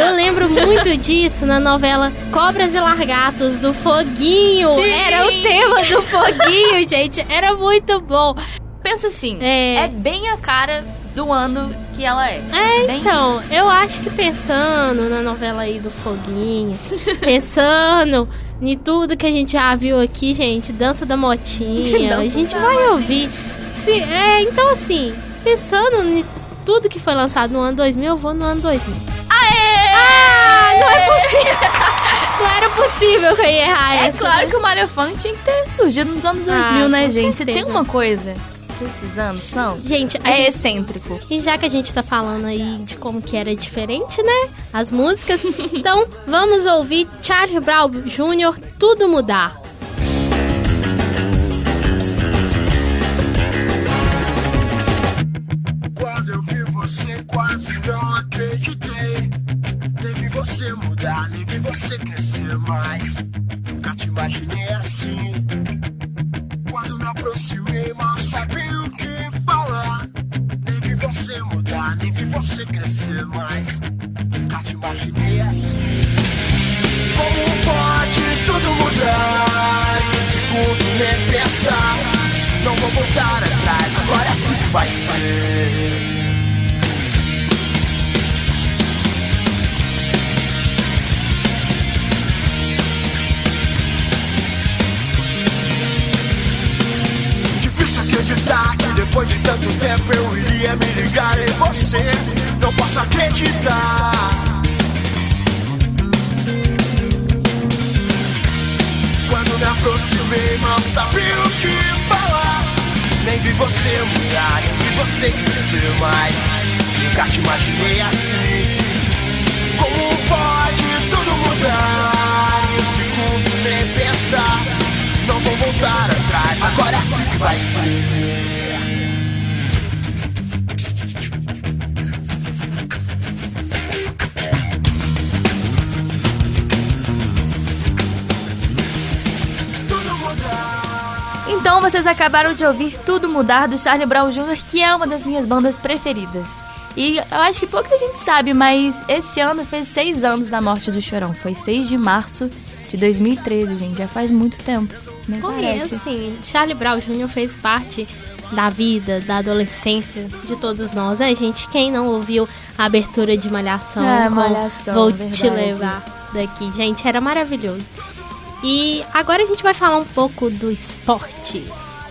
Speaker 3: Eu lembro muito disso na novela Cobras e Largatos do Foguinho.
Speaker 2: Sim.
Speaker 3: Era o tema do Foguinho, gente. Era muito bom.
Speaker 2: Pensa assim,
Speaker 3: É.
Speaker 2: é bem a cara do ano que ela é.
Speaker 3: É,
Speaker 2: Bem-
Speaker 3: então, eu acho que pensando na novela aí do Foguinho, pensando em tudo que a gente já viu aqui, gente, Dança da Motinha, a
Speaker 2: Dança
Speaker 3: gente
Speaker 2: da
Speaker 3: vai ouvir. Se, é, então assim, pensando em tudo que foi lançado no ano 2000, eu vou no ano 2000.
Speaker 2: Aê!
Speaker 3: Ah, não é possível! não era possível que eu ia errar
Speaker 2: É
Speaker 3: essa,
Speaker 2: claro
Speaker 3: né?
Speaker 2: que o Malha Funk tinha que ter surgido nos anos 2000,
Speaker 3: Ah,
Speaker 2: né, gente? Se tem
Speaker 3: certeza.
Speaker 2: uma coisa que esses anos são,
Speaker 3: Gente,
Speaker 2: é
Speaker 3: gente
Speaker 2: excêntrico.
Speaker 3: E já que a gente tá falando aí de como que era diferente, né? As músicas. então, vamos ouvir Charlie Brown Jr. Tudo Mudar.
Speaker 8: Você, quase não acreditei. Nem vi você mudar, nem vi você crescer mais. Nunca te imaginei assim. Quando me aproximei, mal sabia o que falar. Nem vi você mudar, nem vi você crescer mais. Nunca te imaginei assim. Como pode tudo mudar? Um segundo nem pensar. Não vou voltar atrás, agora que vai ser. Difícil acreditar que depois de tanto tempo eu iria me ligar em você. Não posso acreditar. Quando me aproximei, mal sabia o que falar. Nem vi você mudar, nem vi você crescer mais. Nunca te imaginei assim. Como pode tudo mudar? Em um segundo nem pensar. Não vou voltar atrás, agora é assim que vai ser.
Speaker 2: Então vocês acabaram de ouvir Tudo Mudar do Charlie Brown Jr., que é uma das minhas bandas preferidas. E eu acho que pouca gente sabe, mas esse ano fez seis anos da morte do Chorão. Foi 6 de março de 2013, gente. Já faz muito tempo. Nem parece.
Speaker 3: assim, Charlie Brown Jr. fez parte da vida, da adolescência de todos nós, né, gente? Quem não ouviu a abertura de Malhação?
Speaker 2: É, Malhação,
Speaker 3: Vou
Speaker 2: verdade.
Speaker 3: te levar daqui. Gente, era maravilhoso. E agora a gente vai falar um pouco do esporte.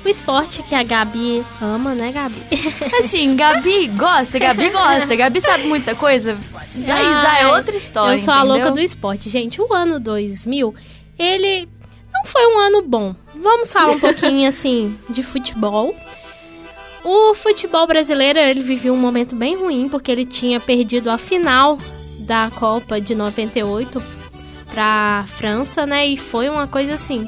Speaker 3: O esporte que a Gabi ama, né, Gabi?
Speaker 2: Assim, Gabi gosta, Gabi gosta. Gabi sabe muita coisa. Daí já é outra história.
Speaker 3: Eu sou a louca
Speaker 2: entendeu?
Speaker 3: do esporte. Gente, o ano 2000, ele não foi um ano bom. Vamos falar um pouquinho, assim, de futebol. O futebol brasileiro, ele viveu um momento bem ruim, porque ele tinha perdido a final da Copa de 98 pra França, né? E foi uma coisa assim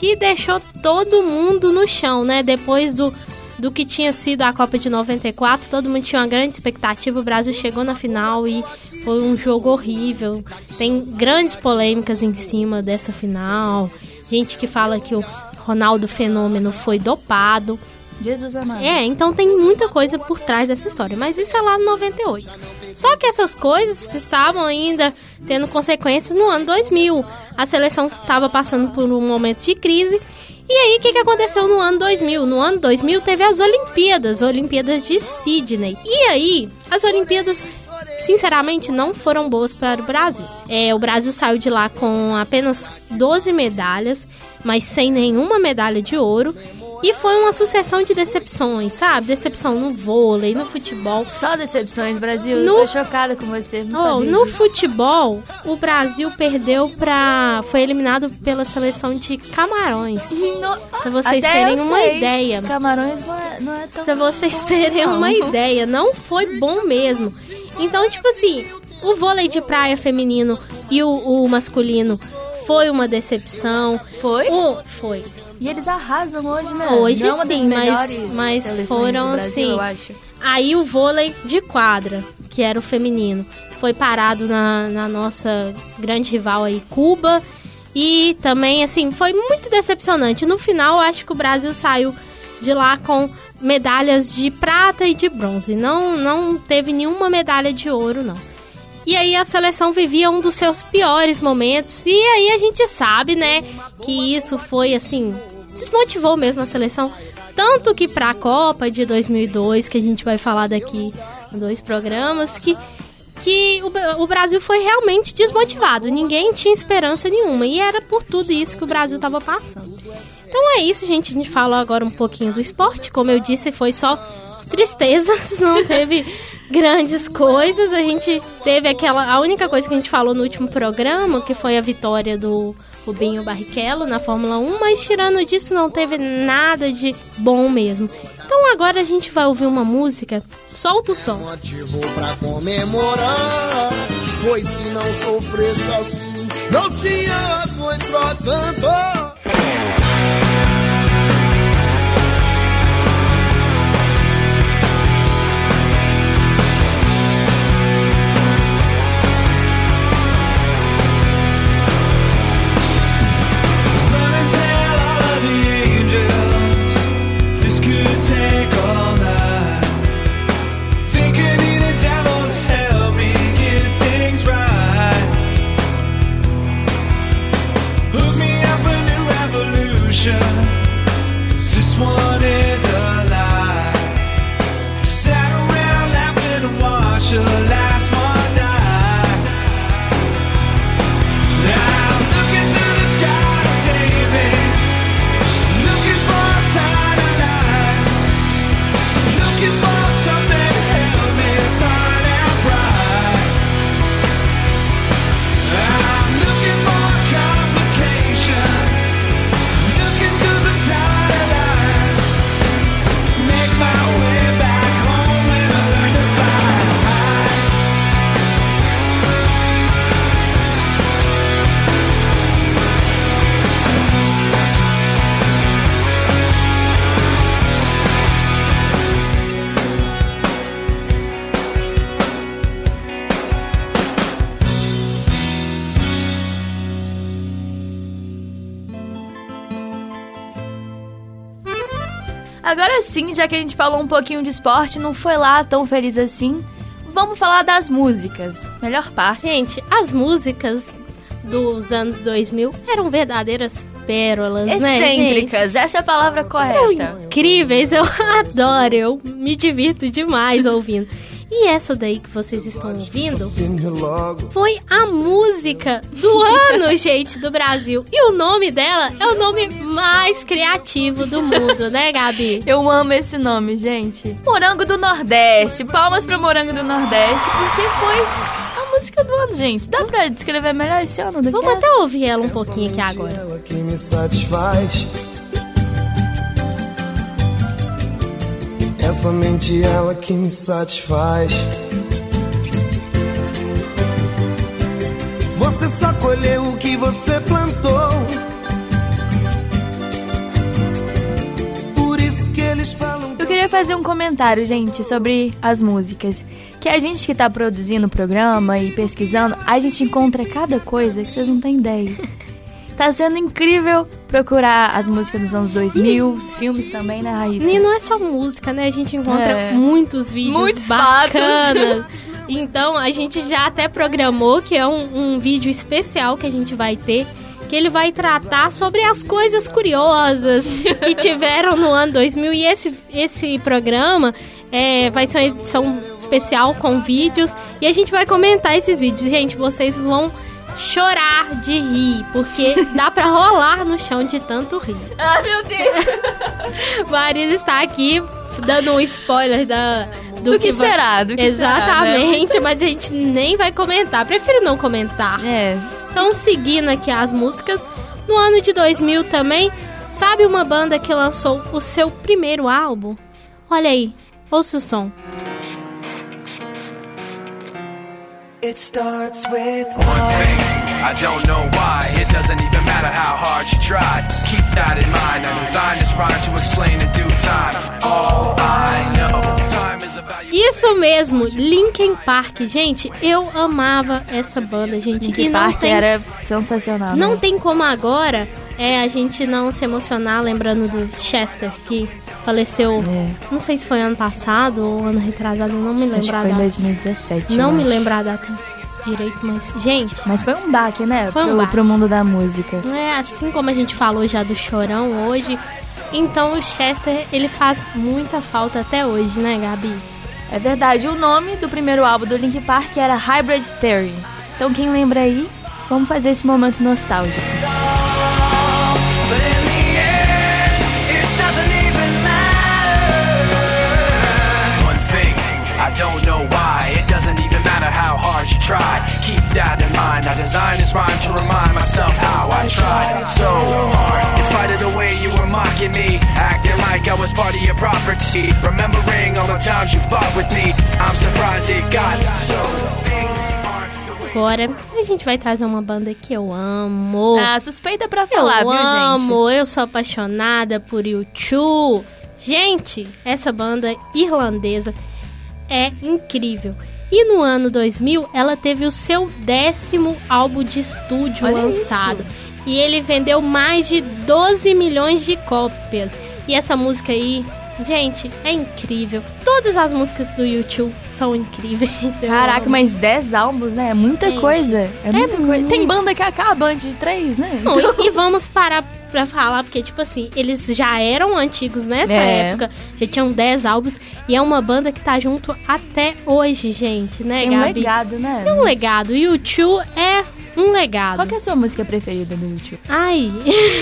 Speaker 3: que deixou todo mundo no chão, né? Depois do, do que tinha sido a Copa de 94, todo mundo tinha uma grande expectativa. O Brasil chegou na final e foi um jogo horrível. Tem grandes polêmicas em cima dessa final. Gente que fala que o Ronaldo Fenômeno foi dopado.
Speaker 2: Jesus amado.
Speaker 3: É, então tem muita coisa por trás dessa história, mas isso é lá no 98. Só que essas coisas estavam ainda tendo consequências no ano 2000. A seleção estava passando por um momento de crise. E aí, o que, que aconteceu no ano 2000? No ano 2000 teve as Olimpíadas, Olimpíadas de Sydney. E aí, as Olimpíadas, sinceramente, não foram boas para o Brasil. É, o Brasil saiu de lá com apenas 12 medalhas, mas sem nenhuma medalha de ouro. E foi uma sucessão de decepções, sabe? Decepção no vôlei, no futebol.
Speaker 2: Só decepções, Brasil.
Speaker 3: No-
Speaker 2: Tô chocada com você. Não
Speaker 3: Oh, no
Speaker 2: disso.
Speaker 3: futebol, o Brasil perdeu pra. Foi eliminado pela seleção de Camarões.
Speaker 2: No-
Speaker 3: Pra vocês
Speaker 2: Até
Speaker 3: terem uma
Speaker 2: sei.
Speaker 3: ideia.
Speaker 2: Camarões não é, não é tão.
Speaker 3: Pra vocês
Speaker 2: bom,
Speaker 3: terem
Speaker 2: não.
Speaker 3: uma ideia, não foi bom mesmo. Então, tipo assim, o vôlei de praia feminino e o, o masculino foi uma decepção.
Speaker 2: Foi?
Speaker 3: O, foi.
Speaker 2: E eles arrasam hoje, né?
Speaker 3: Hoje
Speaker 2: Não
Speaker 3: sim, mas- mas foram,
Speaker 2: Brasil,
Speaker 3: assim. Aí o vôlei de quadra, que era o feminino, foi parado na, na nossa grande rival aí, Cuba. E também, assim, foi muito decepcionante. No final, eu acho que o Brasil saiu de lá com medalhas de prata e de bronze. Não, não teve nenhuma medalha de ouro, não. E aí a seleção vivia um dos seus piores momentos. E aí a gente sabe, né, que isso foi assim, desmotivou mesmo a seleção. Tanto que pra Copa de 2002, que a gente vai falar daqui em dois programas, que, que o, o Brasil foi realmente desmotivado. Ninguém tinha esperança nenhuma. E era por tudo isso que o Brasil tava passando. Então é isso, gente. A gente falou agora um pouquinho do esporte. Como eu disse, foi só tristezas, não teve grandes coisas. A gente teve aquela. A única coisa que a gente falou no último programa, que foi a vitória do Rubinho Barrichello na Fórmula 1, mas tirando disso, não teve nada de bom mesmo. Então agora a gente vai ouvir uma música. Solta o som.
Speaker 8: comemorar. Pois se não sofresse assim, não tinha razões pra tanto.
Speaker 2: should já que a gente falou um pouquinho de esporte, não foi lá tão feliz assim. Vamos falar das músicas. Melhor parte.
Speaker 3: Gente, as músicas dos anos 2000 eram verdadeiras pérolas, né?
Speaker 2: Excêntricas, essa é a palavra
Speaker 3: Eram
Speaker 2: correta.
Speaker 3: incríveis, eu adoro, eu me divirto demais ouvindo. E essa daí que vocês estão ouvindo foi a música do ano, gente, do Brasil. E o nome dela é o nome mais criativo do mundo, né, Gabi?
Speaker 2: Eu amo esse nome, gente. Morango do Nordeste. Palmas pro Morango do Nordeste, porque foi a música do ano, gente. Dá pra descrever melhor esse ano do que
Speaker 3: Vamos
Speaker 2: essa?
Speaker 3: até ouvir ela um pouquinho aqui agora.
Speaker 9: Ela que me satisfaz. É somente ela que me satisfaz. Você só colheu o que você plantou. Por isso que eles falam
Speaker 2: Eu queria fazer um comentário, gente, sobre as músicas. Que a gente que tá produzindo o programa e pesquisando, a gente encontra cada coisa que vocês não têm ideia. Tá sendo incrível procurar as músicas dos anos 2000, os filmes também, né, Raíssa?
Speaker 3: E não é só música, né? A gente encontra
Speaker 2: É.
Speaker 3: muitos vídeos
Speaker 2: Muitos
Speaker 3: bacanas. Então a gente já até programou que é um, um vídeo especial que a gente vai ter. Que ele vai tratar sobre as coisas curiosas que tiveram no ano 2000. E esse, esse programa é, vai ser uma edição especial com vídeos. E a gente vai comentar esses vídeos. Gente, vocês vão chorar de rir. Porque dá pra rolar no chão de tanto rir.
Speaker 2: Ah, meu Deus!
Speaker 3: Marisa está aqui dando um spoiler da, do,
Speaker 2: Do que
Speaker 3: vai-
Speaker 2: será, do que
Speaker 3: Exatamente,
Speaker 2: será, né?
Speaker 3: mas a gente nem vai comentar. Prefiro não comentar.
Speaker 2: É,
Speaker 3: Então, seguindo aqui as músicas, no ano de 2000 também, sabe uma banda que lançou o seu primeiro álbum? Olha aí, ouça o som.
Speaker 10: It starts with
Speaker 6: One thing, I don't know why. It doesn't even matter how hard you try. Keep that in mind. I designed this rhyme to explain in due time. All I know, time is about you.
Speaker 3: Isso mesmo, Linkin Park. Gente, eu amava essa banda, gente.
Speaker 2: Linkin Park
Speaker 3: tem
Speaker 2: era sensacional.
Speaker 3: Não
Speaker 2: né?
Speaker 3: tem como agora é a gente não se emocionar lembrando do Chester, que faleceu,
Speaker 2: É.
Speaker 3: não sei se foi ano passado ou ano retrasado, não me
Speaker 2: Acho
Speaker 3: lembro
Speaker 2: que
Speaker 3: a
Speaker 2: foi em
Speaker 3: data.
Speaker 2: 2017.
Speaker 3: Não me
Speaker 2: acho.
Speaker 3: lembro a data direito, mas, gente,
Speaker 2: Mas foi um baque, né?
Speaker 3: Foi um
Speaker 2: pro,
Speaker 3: baque.
Speaker 2: pro mundo da música.
Speaker 3: não é assim como a gente falou já do Chorão hoje. Então o Chester, ele faz muita falta até hoje, né, Gabi?
Speaker 2: É verdade, o nome do primeiro álbum do Linkin Park era Hybrid Theory. Então quem lembra aí, vamos fazer esse momento nostálgico.
Speaker 6: Try. Keep that in mind. I designed this rhyme to remind myself how I tried so hard. In spite of the way you were mocking me, acting like I was part of your property. Remembering all the times you fought with me, I'm surprised it got so.
Speaker 3: Agora a gente vai trazer uma banda que eu amo.
Speaker 2: Ah, suspeita pra
Speaker 3: Eu
Speaker 2: falar, viu, gente?
Speaker 3: amo, eu sou apaixonada por U2. Gente, essa banda irlandesa é incrível. E no ano 2000, ela teve o seu décimo álbum de estúdio
Speaker 2: Olha
Speaker 3: lançado. E ele vendeu mais de 12 milhões de cópias. E essa música aí, gente, é incrível. Todas as músicas do YouTube são incríveis.
Speaker 2: Caraca, mas 10 álbuns, né? É muita
Speaker 3: Gente,
Speaker 2: coisa. É muita coisa.
Speaker 3: muito.
Speaker 2: Tem banda que acaba antes de 3, né?
Speaker 3: Não, e, e vamos parar pra falar, porque, tipo assim, eles já eram antigos nessa
Speaker 2: É.
Speaker 3: época, já tinham 10 álbuns, e é uma banda que tá junto até hoje, gente, né,
Speaker 2: Tem um
Speaker 3: Gabi?
Speaker 2: legado, né?
Speaker 3: É um legado. E o Tio é um legado.
Speaker 2: Qual que é a sua música preferida do YouTube?
Speaker 3: Ai.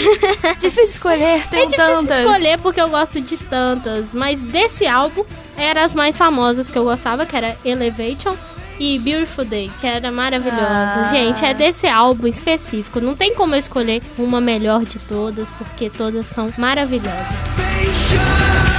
Speaker 2: Difícil escolher, tem
Speaker 3: é difícil
Speaker 2: tantas.
Speaker 3: escolher porque eu gosto de tantas, mas desse álbum eram as mais famosas que eu gostava, que era Elevation e Beautiful Day, que era maravilhosa.
Speaker 2: Ah.
Speaker 3: Gente, é desse álbum específico. Não tem como eu escolher uma melhor de todas, porque todas são maravilhosas.
Speaker 6: A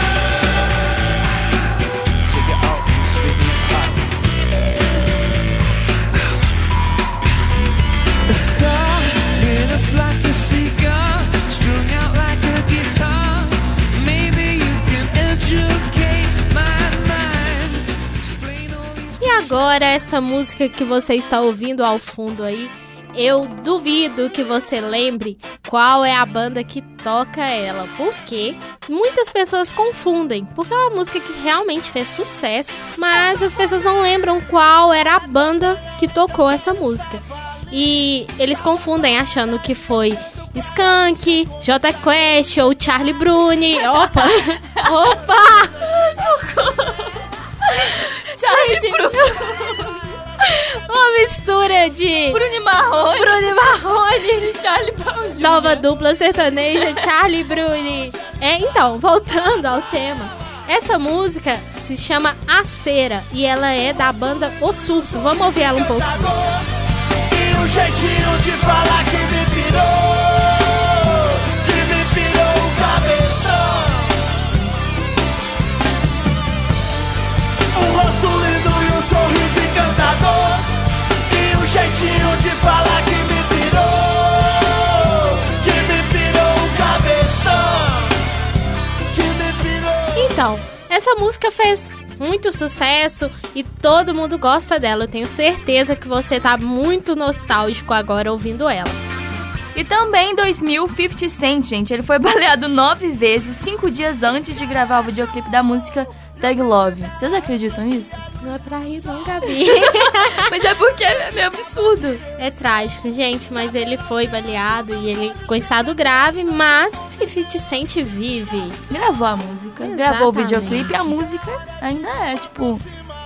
Speaker 3: agora, essa música que você está ouvindo ao fundo aí, eu duvido que você lembre qual é a banda que toca ela, porque muitas pessoas confundem, porque é uma música que realmente fez sucesso, mas as pessoas não lembram qual era a banda que tocou essa música. E eles confundem achando que foi Skank, J Quest ou Charlie Bruni. Opa! Opa!
Speaker 2: Charlie Bruni.
Speaker 3: Uma mistura de
Speaker 2: Bruno Marrone.
Speaker 3: Bruno Marrone,
Speaker 2: Charlie Brown Jr.
Speaker 3: nova dupla sertaneja, Charlie Bruni. É, então, voltando ao tema. Essa música se chama A Cera e ela é da banda O Surto. Vamos ouvir ela um pouco.
Speaker 6: E um jeitinho de falar que me pirou,
Speaker 3: essa música fez muito sucesso e todo mundo gosta dela. Eu tenho certeza que você tá muito nostálgico agora ouvindo ela.
Speaker 2: E também em 2000, 50 Cent, gente, ele foi baleado nove vezes, cinco dias antes de gravar o videoclipe da música Thug Love. Vocês acreditam nisso?
Speaker 3: Não é pra rir não, Gabi.
Speaker 2: Mas é porque é meio absurdo.
Speaker 3: É trágico, gente, mas ele foi baleado e ele ficou em estado grave, mas 50 Cent vive.
Speaker 2: Gravou a música,
Speaker 3: Exatamente.
Speaker 2: gravou o videoclipe e a música ainda é, tipo,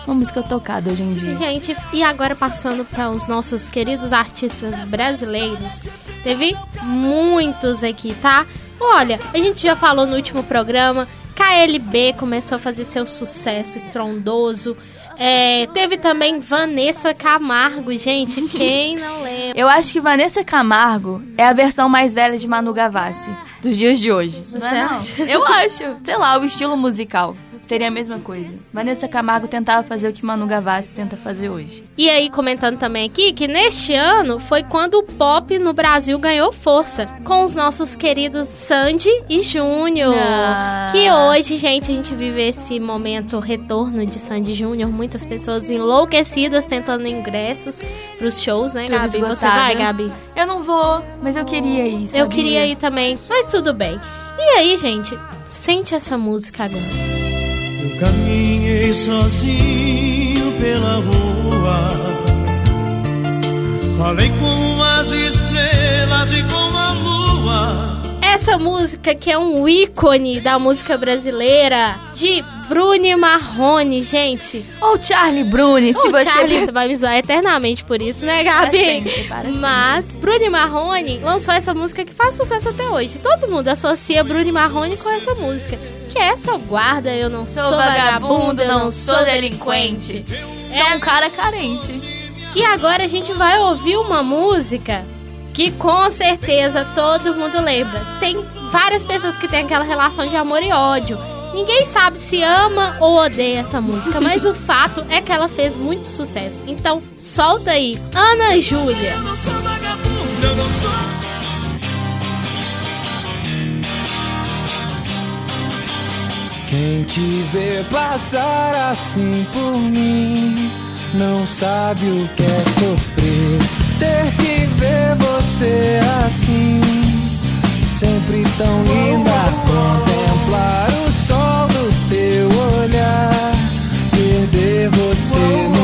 Speaker 2: uma música tocada hoje em dia.
Speaker 3: Gente, e agora passando para os nossos queridos artistas brasileiros, teve muitos aqui, tá? Olha, a gente já falou no último programa, KLB começou a fazer seu sucesso estrondoso. É, teve também Vanessa Camargo, gente, quem não lembra?
Speaker 2: Eu acho que Vanessa Camargo é a versão mais velha de Manu Gavassi dos dias de hoje. Não é, não? Eu acho. Sei lá, o estilo musical. Seria a mesma coisa. Vanessa Camargo tentava fazer o que Manu Gavassi tenta fazer hoje.
Speaker 3: E aí, comentando também aqui, que neste ano foi quando o pop no Brasil ganhou força, com os nossos queridos Sandy e Júnior.
Speaker 2: Ah.
Speaker 3: Que hoje, gente, a gente vive esse momento retorno de Sandy Júnior, muitas pessoas enlouquecidas tentando ingressos pros shows, né,
Speaker 2: Tudo
Speaker 3: Gabi? Você
Speaker 2: esgotado.
Speaker 3: vai, Gabi?
Speaker 2: Eu não vou, mas eu queria ir.
Speaker 3: Eu
Speaker 2: sabia?
Speaker 3: queria ir também, mas tudo bem. E aí, gente, sente essa música agora.
Speaker 5: Eu caminhei sozinho pela rua. Falei com as estrelas e com a lua.
Speaker 3: Essa música que é um ícone da música brasileira de Bruni Marrone, gente.
Speaker 2: Ou Charlie Bruni, se
Speaker 3: o
Speaker 2: você...
Speaker 3: Charlie vai me zoar eternamente por isso, né, Gabi?
Speaker 2: sempre, para sempre.
Speaker 3: Mas Bruni Marrone lançou essa música que faz sucesso até hoje. Todo mundo associa Bruni Marrone com essa música. Que é só guarda, eu não sou,
Speaker 2: Sou vagabundo, não sou delinquente. Sou
Speaker 3: É.
Speaker 2: um cara carente.
Speaker 3: E agora a gente vai ouvir uma música que com certeza todo mundo lembra. Tem várias pessoas que têm aquela relação de amor e ódio. Ninguém sabe se ama ou odeia essa música, mas o fato é que ela fez muito sucesso. Então, solta aí, Ana Júlia.
Speaker 6: Eu não sou vagabundo, eu não sou.
Speaker 11: Quem te vê passar assim por mim não sabe o que é sofrer. Ter que ver você assim, sempre tão linda. Contemplar o sol do teu olhar, perder você no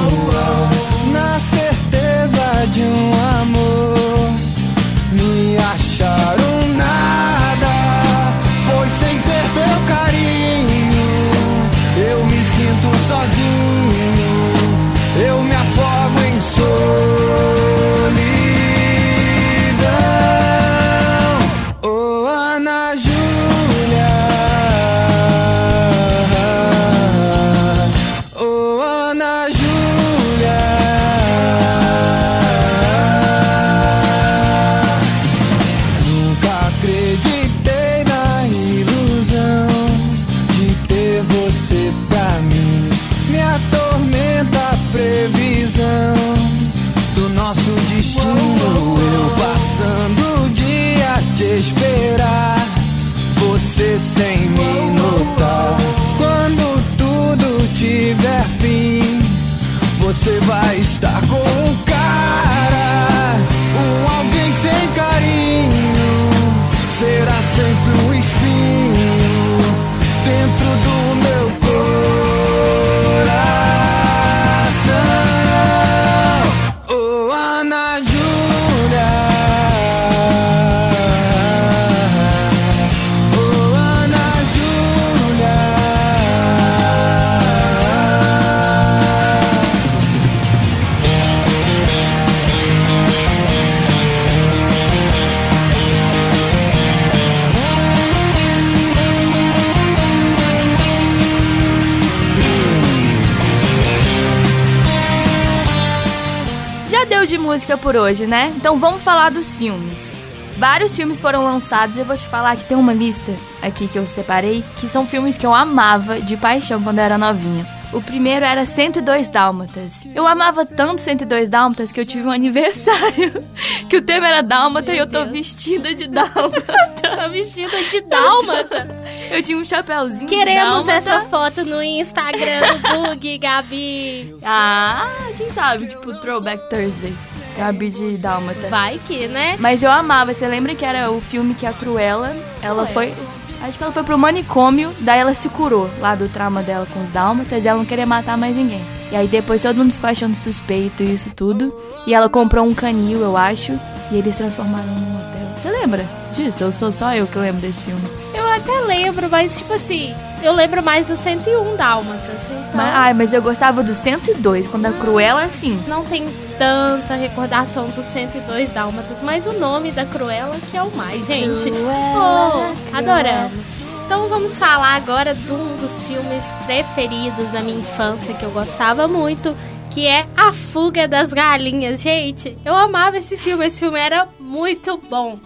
Speaker 2: música por hoje, né? Então vamos falar dos filmes. Vários filmes foram lançados e eu vou te falar que tem uma lista aqui que eu separei que são filmes que eu amava de paixão quando eu era novinha. O primeiro era 102 Dálmatas. Eu amava tanto 102 Dálmatas que eu tive um aniversário que o tema era Dálmata e eu tô vestida de Dálmata.
Speaker 3: Tá vestida de dálmata?
Speaker 2: Eu tinha um chapéuzinho de
Speaker 3: Queremos
Speaker 2: dálmata.
Speaker 3: essa foto no Instagram do Bug, Gabi.
Speaker 2: Ah, quem sabe? Tipo, Throwback Thursday. Gabi de Dálmata.
Speaker 3: Vai que, né?
Speaker 2: Mas eu amava. Você lembra que era o filme que a Cruella, ela foi... Acho que ela foi pro manicômio, daí ela se curou lá do trauma dela com os dálmatas e ela não queria matar mais ninguém. E aí depois todo mundo ficou achando suspeito e isso tudo. E ela comprou um canil, eu acho, e eles transformaram num hotel. Você lembra disso? Eu sou só eu que lembro desse filme.
Speaker 3: Eu até lembro, mas tipo assim, eu lembro mais do 101 Dálmatas. Então,
Speaker 2: Mas, ai, mas eu gostava do 102, quando a Cruella, assim...
Speaker 3: não tem tanta recordação do 102 Dálmatas, mas o nome da Cruella que é o mais, gente.
Speaker 2: Cruella,
Speaker 3: Oh, adoramos. Então vamos falar agora de um dos filmes preferidos da minha infância que eu gostava muito, que é A Fuga das Galinhas. Gente, eu amava esse filme, esse filme era muito bom.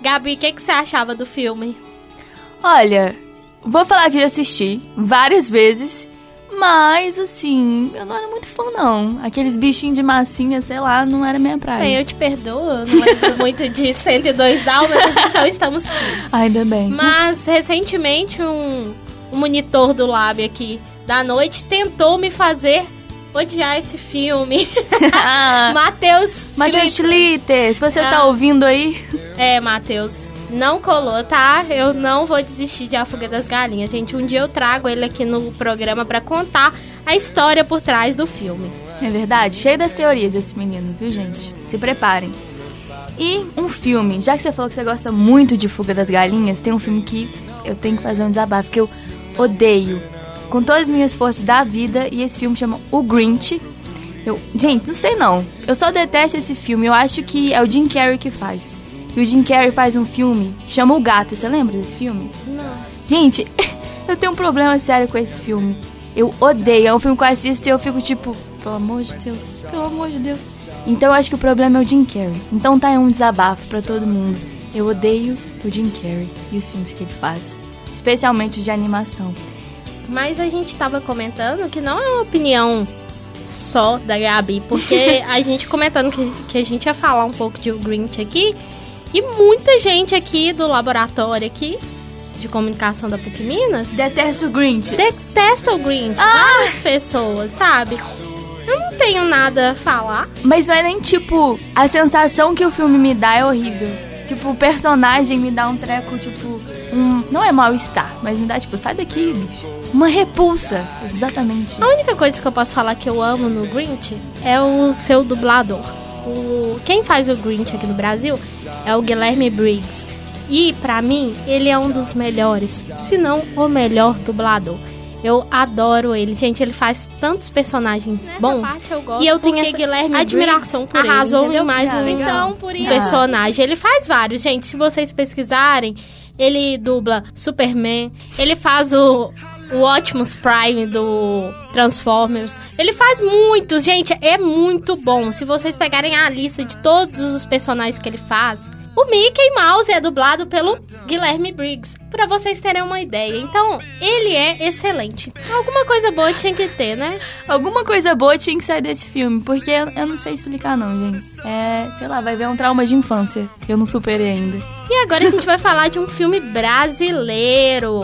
Speaker 3: Gabi, o que, que você achava do filme?
Speaker 2: Olha, vou falar que já assisti várias vezes, mas assim, eu não era muito fã não. Aqueles bichinhos de massinha, sei lá, não era minha praia.
Speaker 3: Bem, eu te perdoo, eu não lembro muito de 102 Dálmatas, então estamos quites.
Speaker 2: Ainda bem.
Speaker 3: Mas recentemente um, um monitor do Lab aqui da noite tentou me fazer odiar esse filme. Matheus
Speaker 2: Matheus
Speaker 3: Schlitter.
Speaker 2: Se você
Speaker 3: Ah.
Speaker 2: tá ouvindo aí,
Speaker 3: É, Matheus. Não colou, tá? Eu não vou desistir de A Fuga das Galinhas, gente. Um dia eu trago ele aqui no programa pra contar a história por trás do filme.
Speaker 2: é verdade, cheio das teorias esse menino, viu gente? Se preparem. E um filme, já que você falou que você gosta muito de Fuga das Galinhas, tem um filme que eu tenho que fazer um desabafo, que eu odeio com todas as minhas forças da vida, e esse filme chama O Grinch. Eu, gente, não sei não. Eu só detesto esse filme. Eu acho que é o Jim Carrey que faz. E o Jim Carrey faz um filme que chama O Gato. Você lembra desse filme?
Speaker 3: Não.
Speaker 2: Gente, eu tenho um problema sério com esse filme. Eu odeio. É um filme que eu assisto e eu fico tipo, pelo amor de Deus, pelo amor de Deus. Então eu acho que o problema é o Jim Carrey. Então tá aí um desabafo pra todo mundo. Eu odeio o Jim Carrey e os filmes que ele faz. Especialmente os de animação.
Speaker 3: Mas a gente tava comentando que não é uma opinião só da Gabi, porque a gente comentando que, que a gente ia falar um pouco de O Grinch aqui, e muita gente aqui do laboratório aqui, de comunicação da PUC Minas,
Speaker 2: Detesto o Grinch.
Speaker 3: detesta o Grinch. Várias pessoas, sabe? Eu não tenho nada a falar.
Speaker 2: Mas não é nem tipo. A sensação que o filme me dá é horrível. Tipo, o personagem me dá um treco, tipo. Um, não é mal-estar, mas me dá, tipo, sai daqui, bicho. Uma repulsa. Exatamente.
Speaker 3: A única coisa que eu posso falar que eu amo no Grinch é o seu dublador. O, quem faz o Grinch aqui no Brasil é o Guilherme Briggs. E, pra mim, ele é um dos melhores, se não o melhor dublador. Eu adoro ele. Gente, ele faz tantos personagens bons. e eu tenho essa
Speaker 2: Guilherme
Speaker 3: admiração
Speaker 2: Briggs
Speaker 3: por arrasou
Speaker 2: ele,
Speaker 3: em mais um então, por isso. personagem. Ele faz vários, gente. Se vocês pesquisarem, ele dubla Superman. Ele faz o, o Optimus Prime do Transformers. Ele faz muitos, gente. É muito bom. Se vocês pegarem a lista de todos os personagens que ele faz, o Mickey Mouse é dublado pelo Guilherme Briggs, pra vocês terem uma ideia. Então, ele é excelente. Alguma coisa boa tinha que ter, né?
Speaker 2: Alguma coisa boa tinha que sair desse filme, porque eu, eu não sei explicar não, gente. É, sei lá, vai ver um trauma de infância. que Eu não superei ainda.
Speaker 3: E agora a gente vai falar de um filme brasileiro.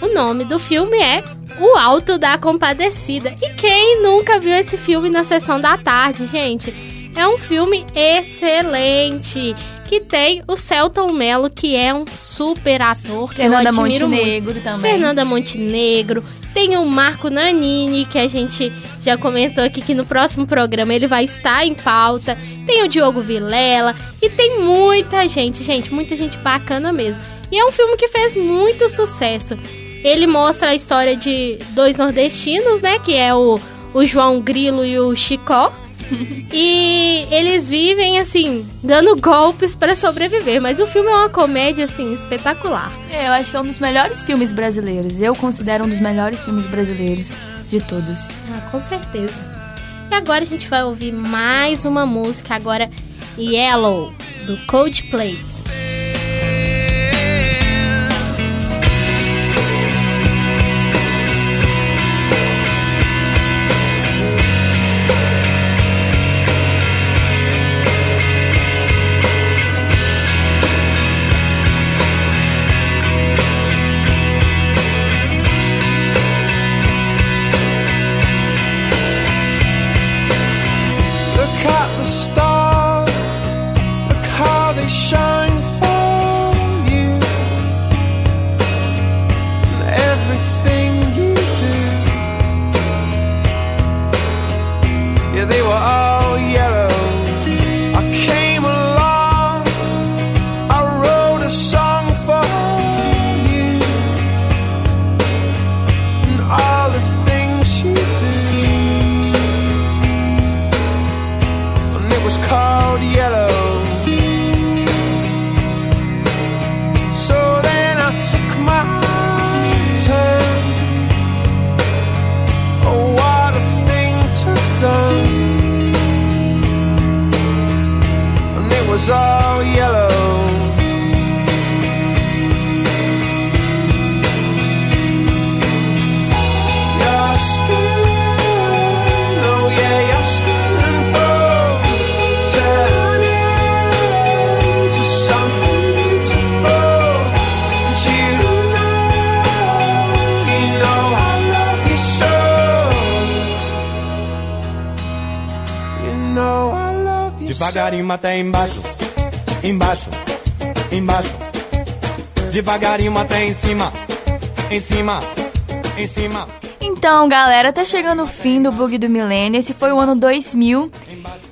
Speaker 3: O nome do filme é O Alto da Compadecida. E quem nunca viu esse filme na sessão da tarde, gente? É um filme excelente que tem o Celton Mello, que é um super ator. Que
Speaker 2: Fernanda
Speaker 3: eu admiro
Speaker 2: Montenegro
Speaker 3: muito.
Speaker 2: também.
Speaker 3: Fernanda Montenegro. Tem o Marco Nanini, que a gente já comentou aqui que no próximo programa ele vai estar em pauta. Tem o Diogo Vilela. E tem muita gente, gente, muita gente bacana mesmo. E é um filme que fez muito sucesso. Ele mostra a história de dois nordestinos, né? Que é o, o João Grilo e o Chicó. e eles vivem, assim, dando golpes para sobreviver. Mas o filme é uma comédia, assim, espetacular.
Speaker 2: É, eu acho que é um dos melhores filmes brasileiros. Eu considero um dos melhores filmes brasileiros de todos.
Speaker 3: Ah, com certeza. E agora a gente vai ouvir mais uma música, agora Yellow, do Coldplay.
Speaker 1: Devagarinho até embaixo, embaixo, embaixo. Devagarinho até em cima, em cima, em cima.
Speaker 2: Então, galera, tá chegando o fim do Bug do Milênio. Esse foi o ano 2000.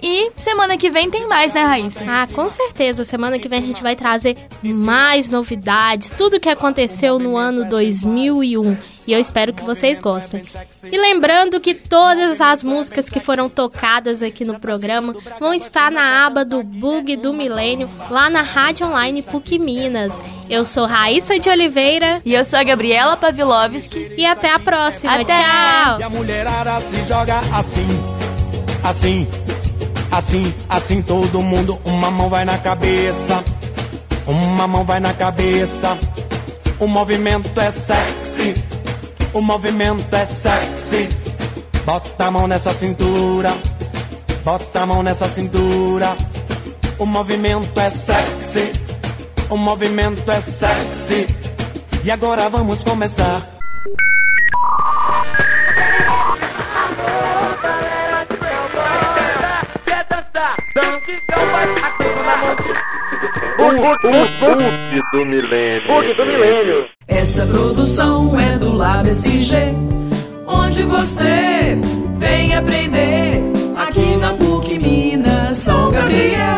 Speaker 2: E semana que vem tem mais, né, Raíssa?
Speaker 3: Ah, com certeza. Semana que vem a gente vai trazer mais novidades, tudo que aconteceu no ano 2001. E eu espero que vocês gostem. E lembrando que todas as músicas que foram tocadas aqui no programa vão estar na aba do Bug do Milênio, lá na Rádio Online PUC Minas. Eu sou Raíssa de Oliveira.
Speaker 2: E eu sou a Gabriela Pavlovski.
Speaker 3: E até a próxima.
Speaker 2: Até.
Speaker 3: Tchau.
Speaker 1: E a mulherada se joga assim, assim, assim, assim. Todo mundo, uma mão vai na cabeça, uma mão vai na cabeça. O movimento é sexy, o movimento é sexy. Bota a mão nessa cintura, bota a mão nessa cintura. O movimento é sexy, o movimento é sexy. E agora vamos começar.
Speaker 4: multidão que não vai na do milênio.
Speaker 12: Essa produção é do Lab SG, onde você vem aprender aqui na PUC Minas São Gabriel.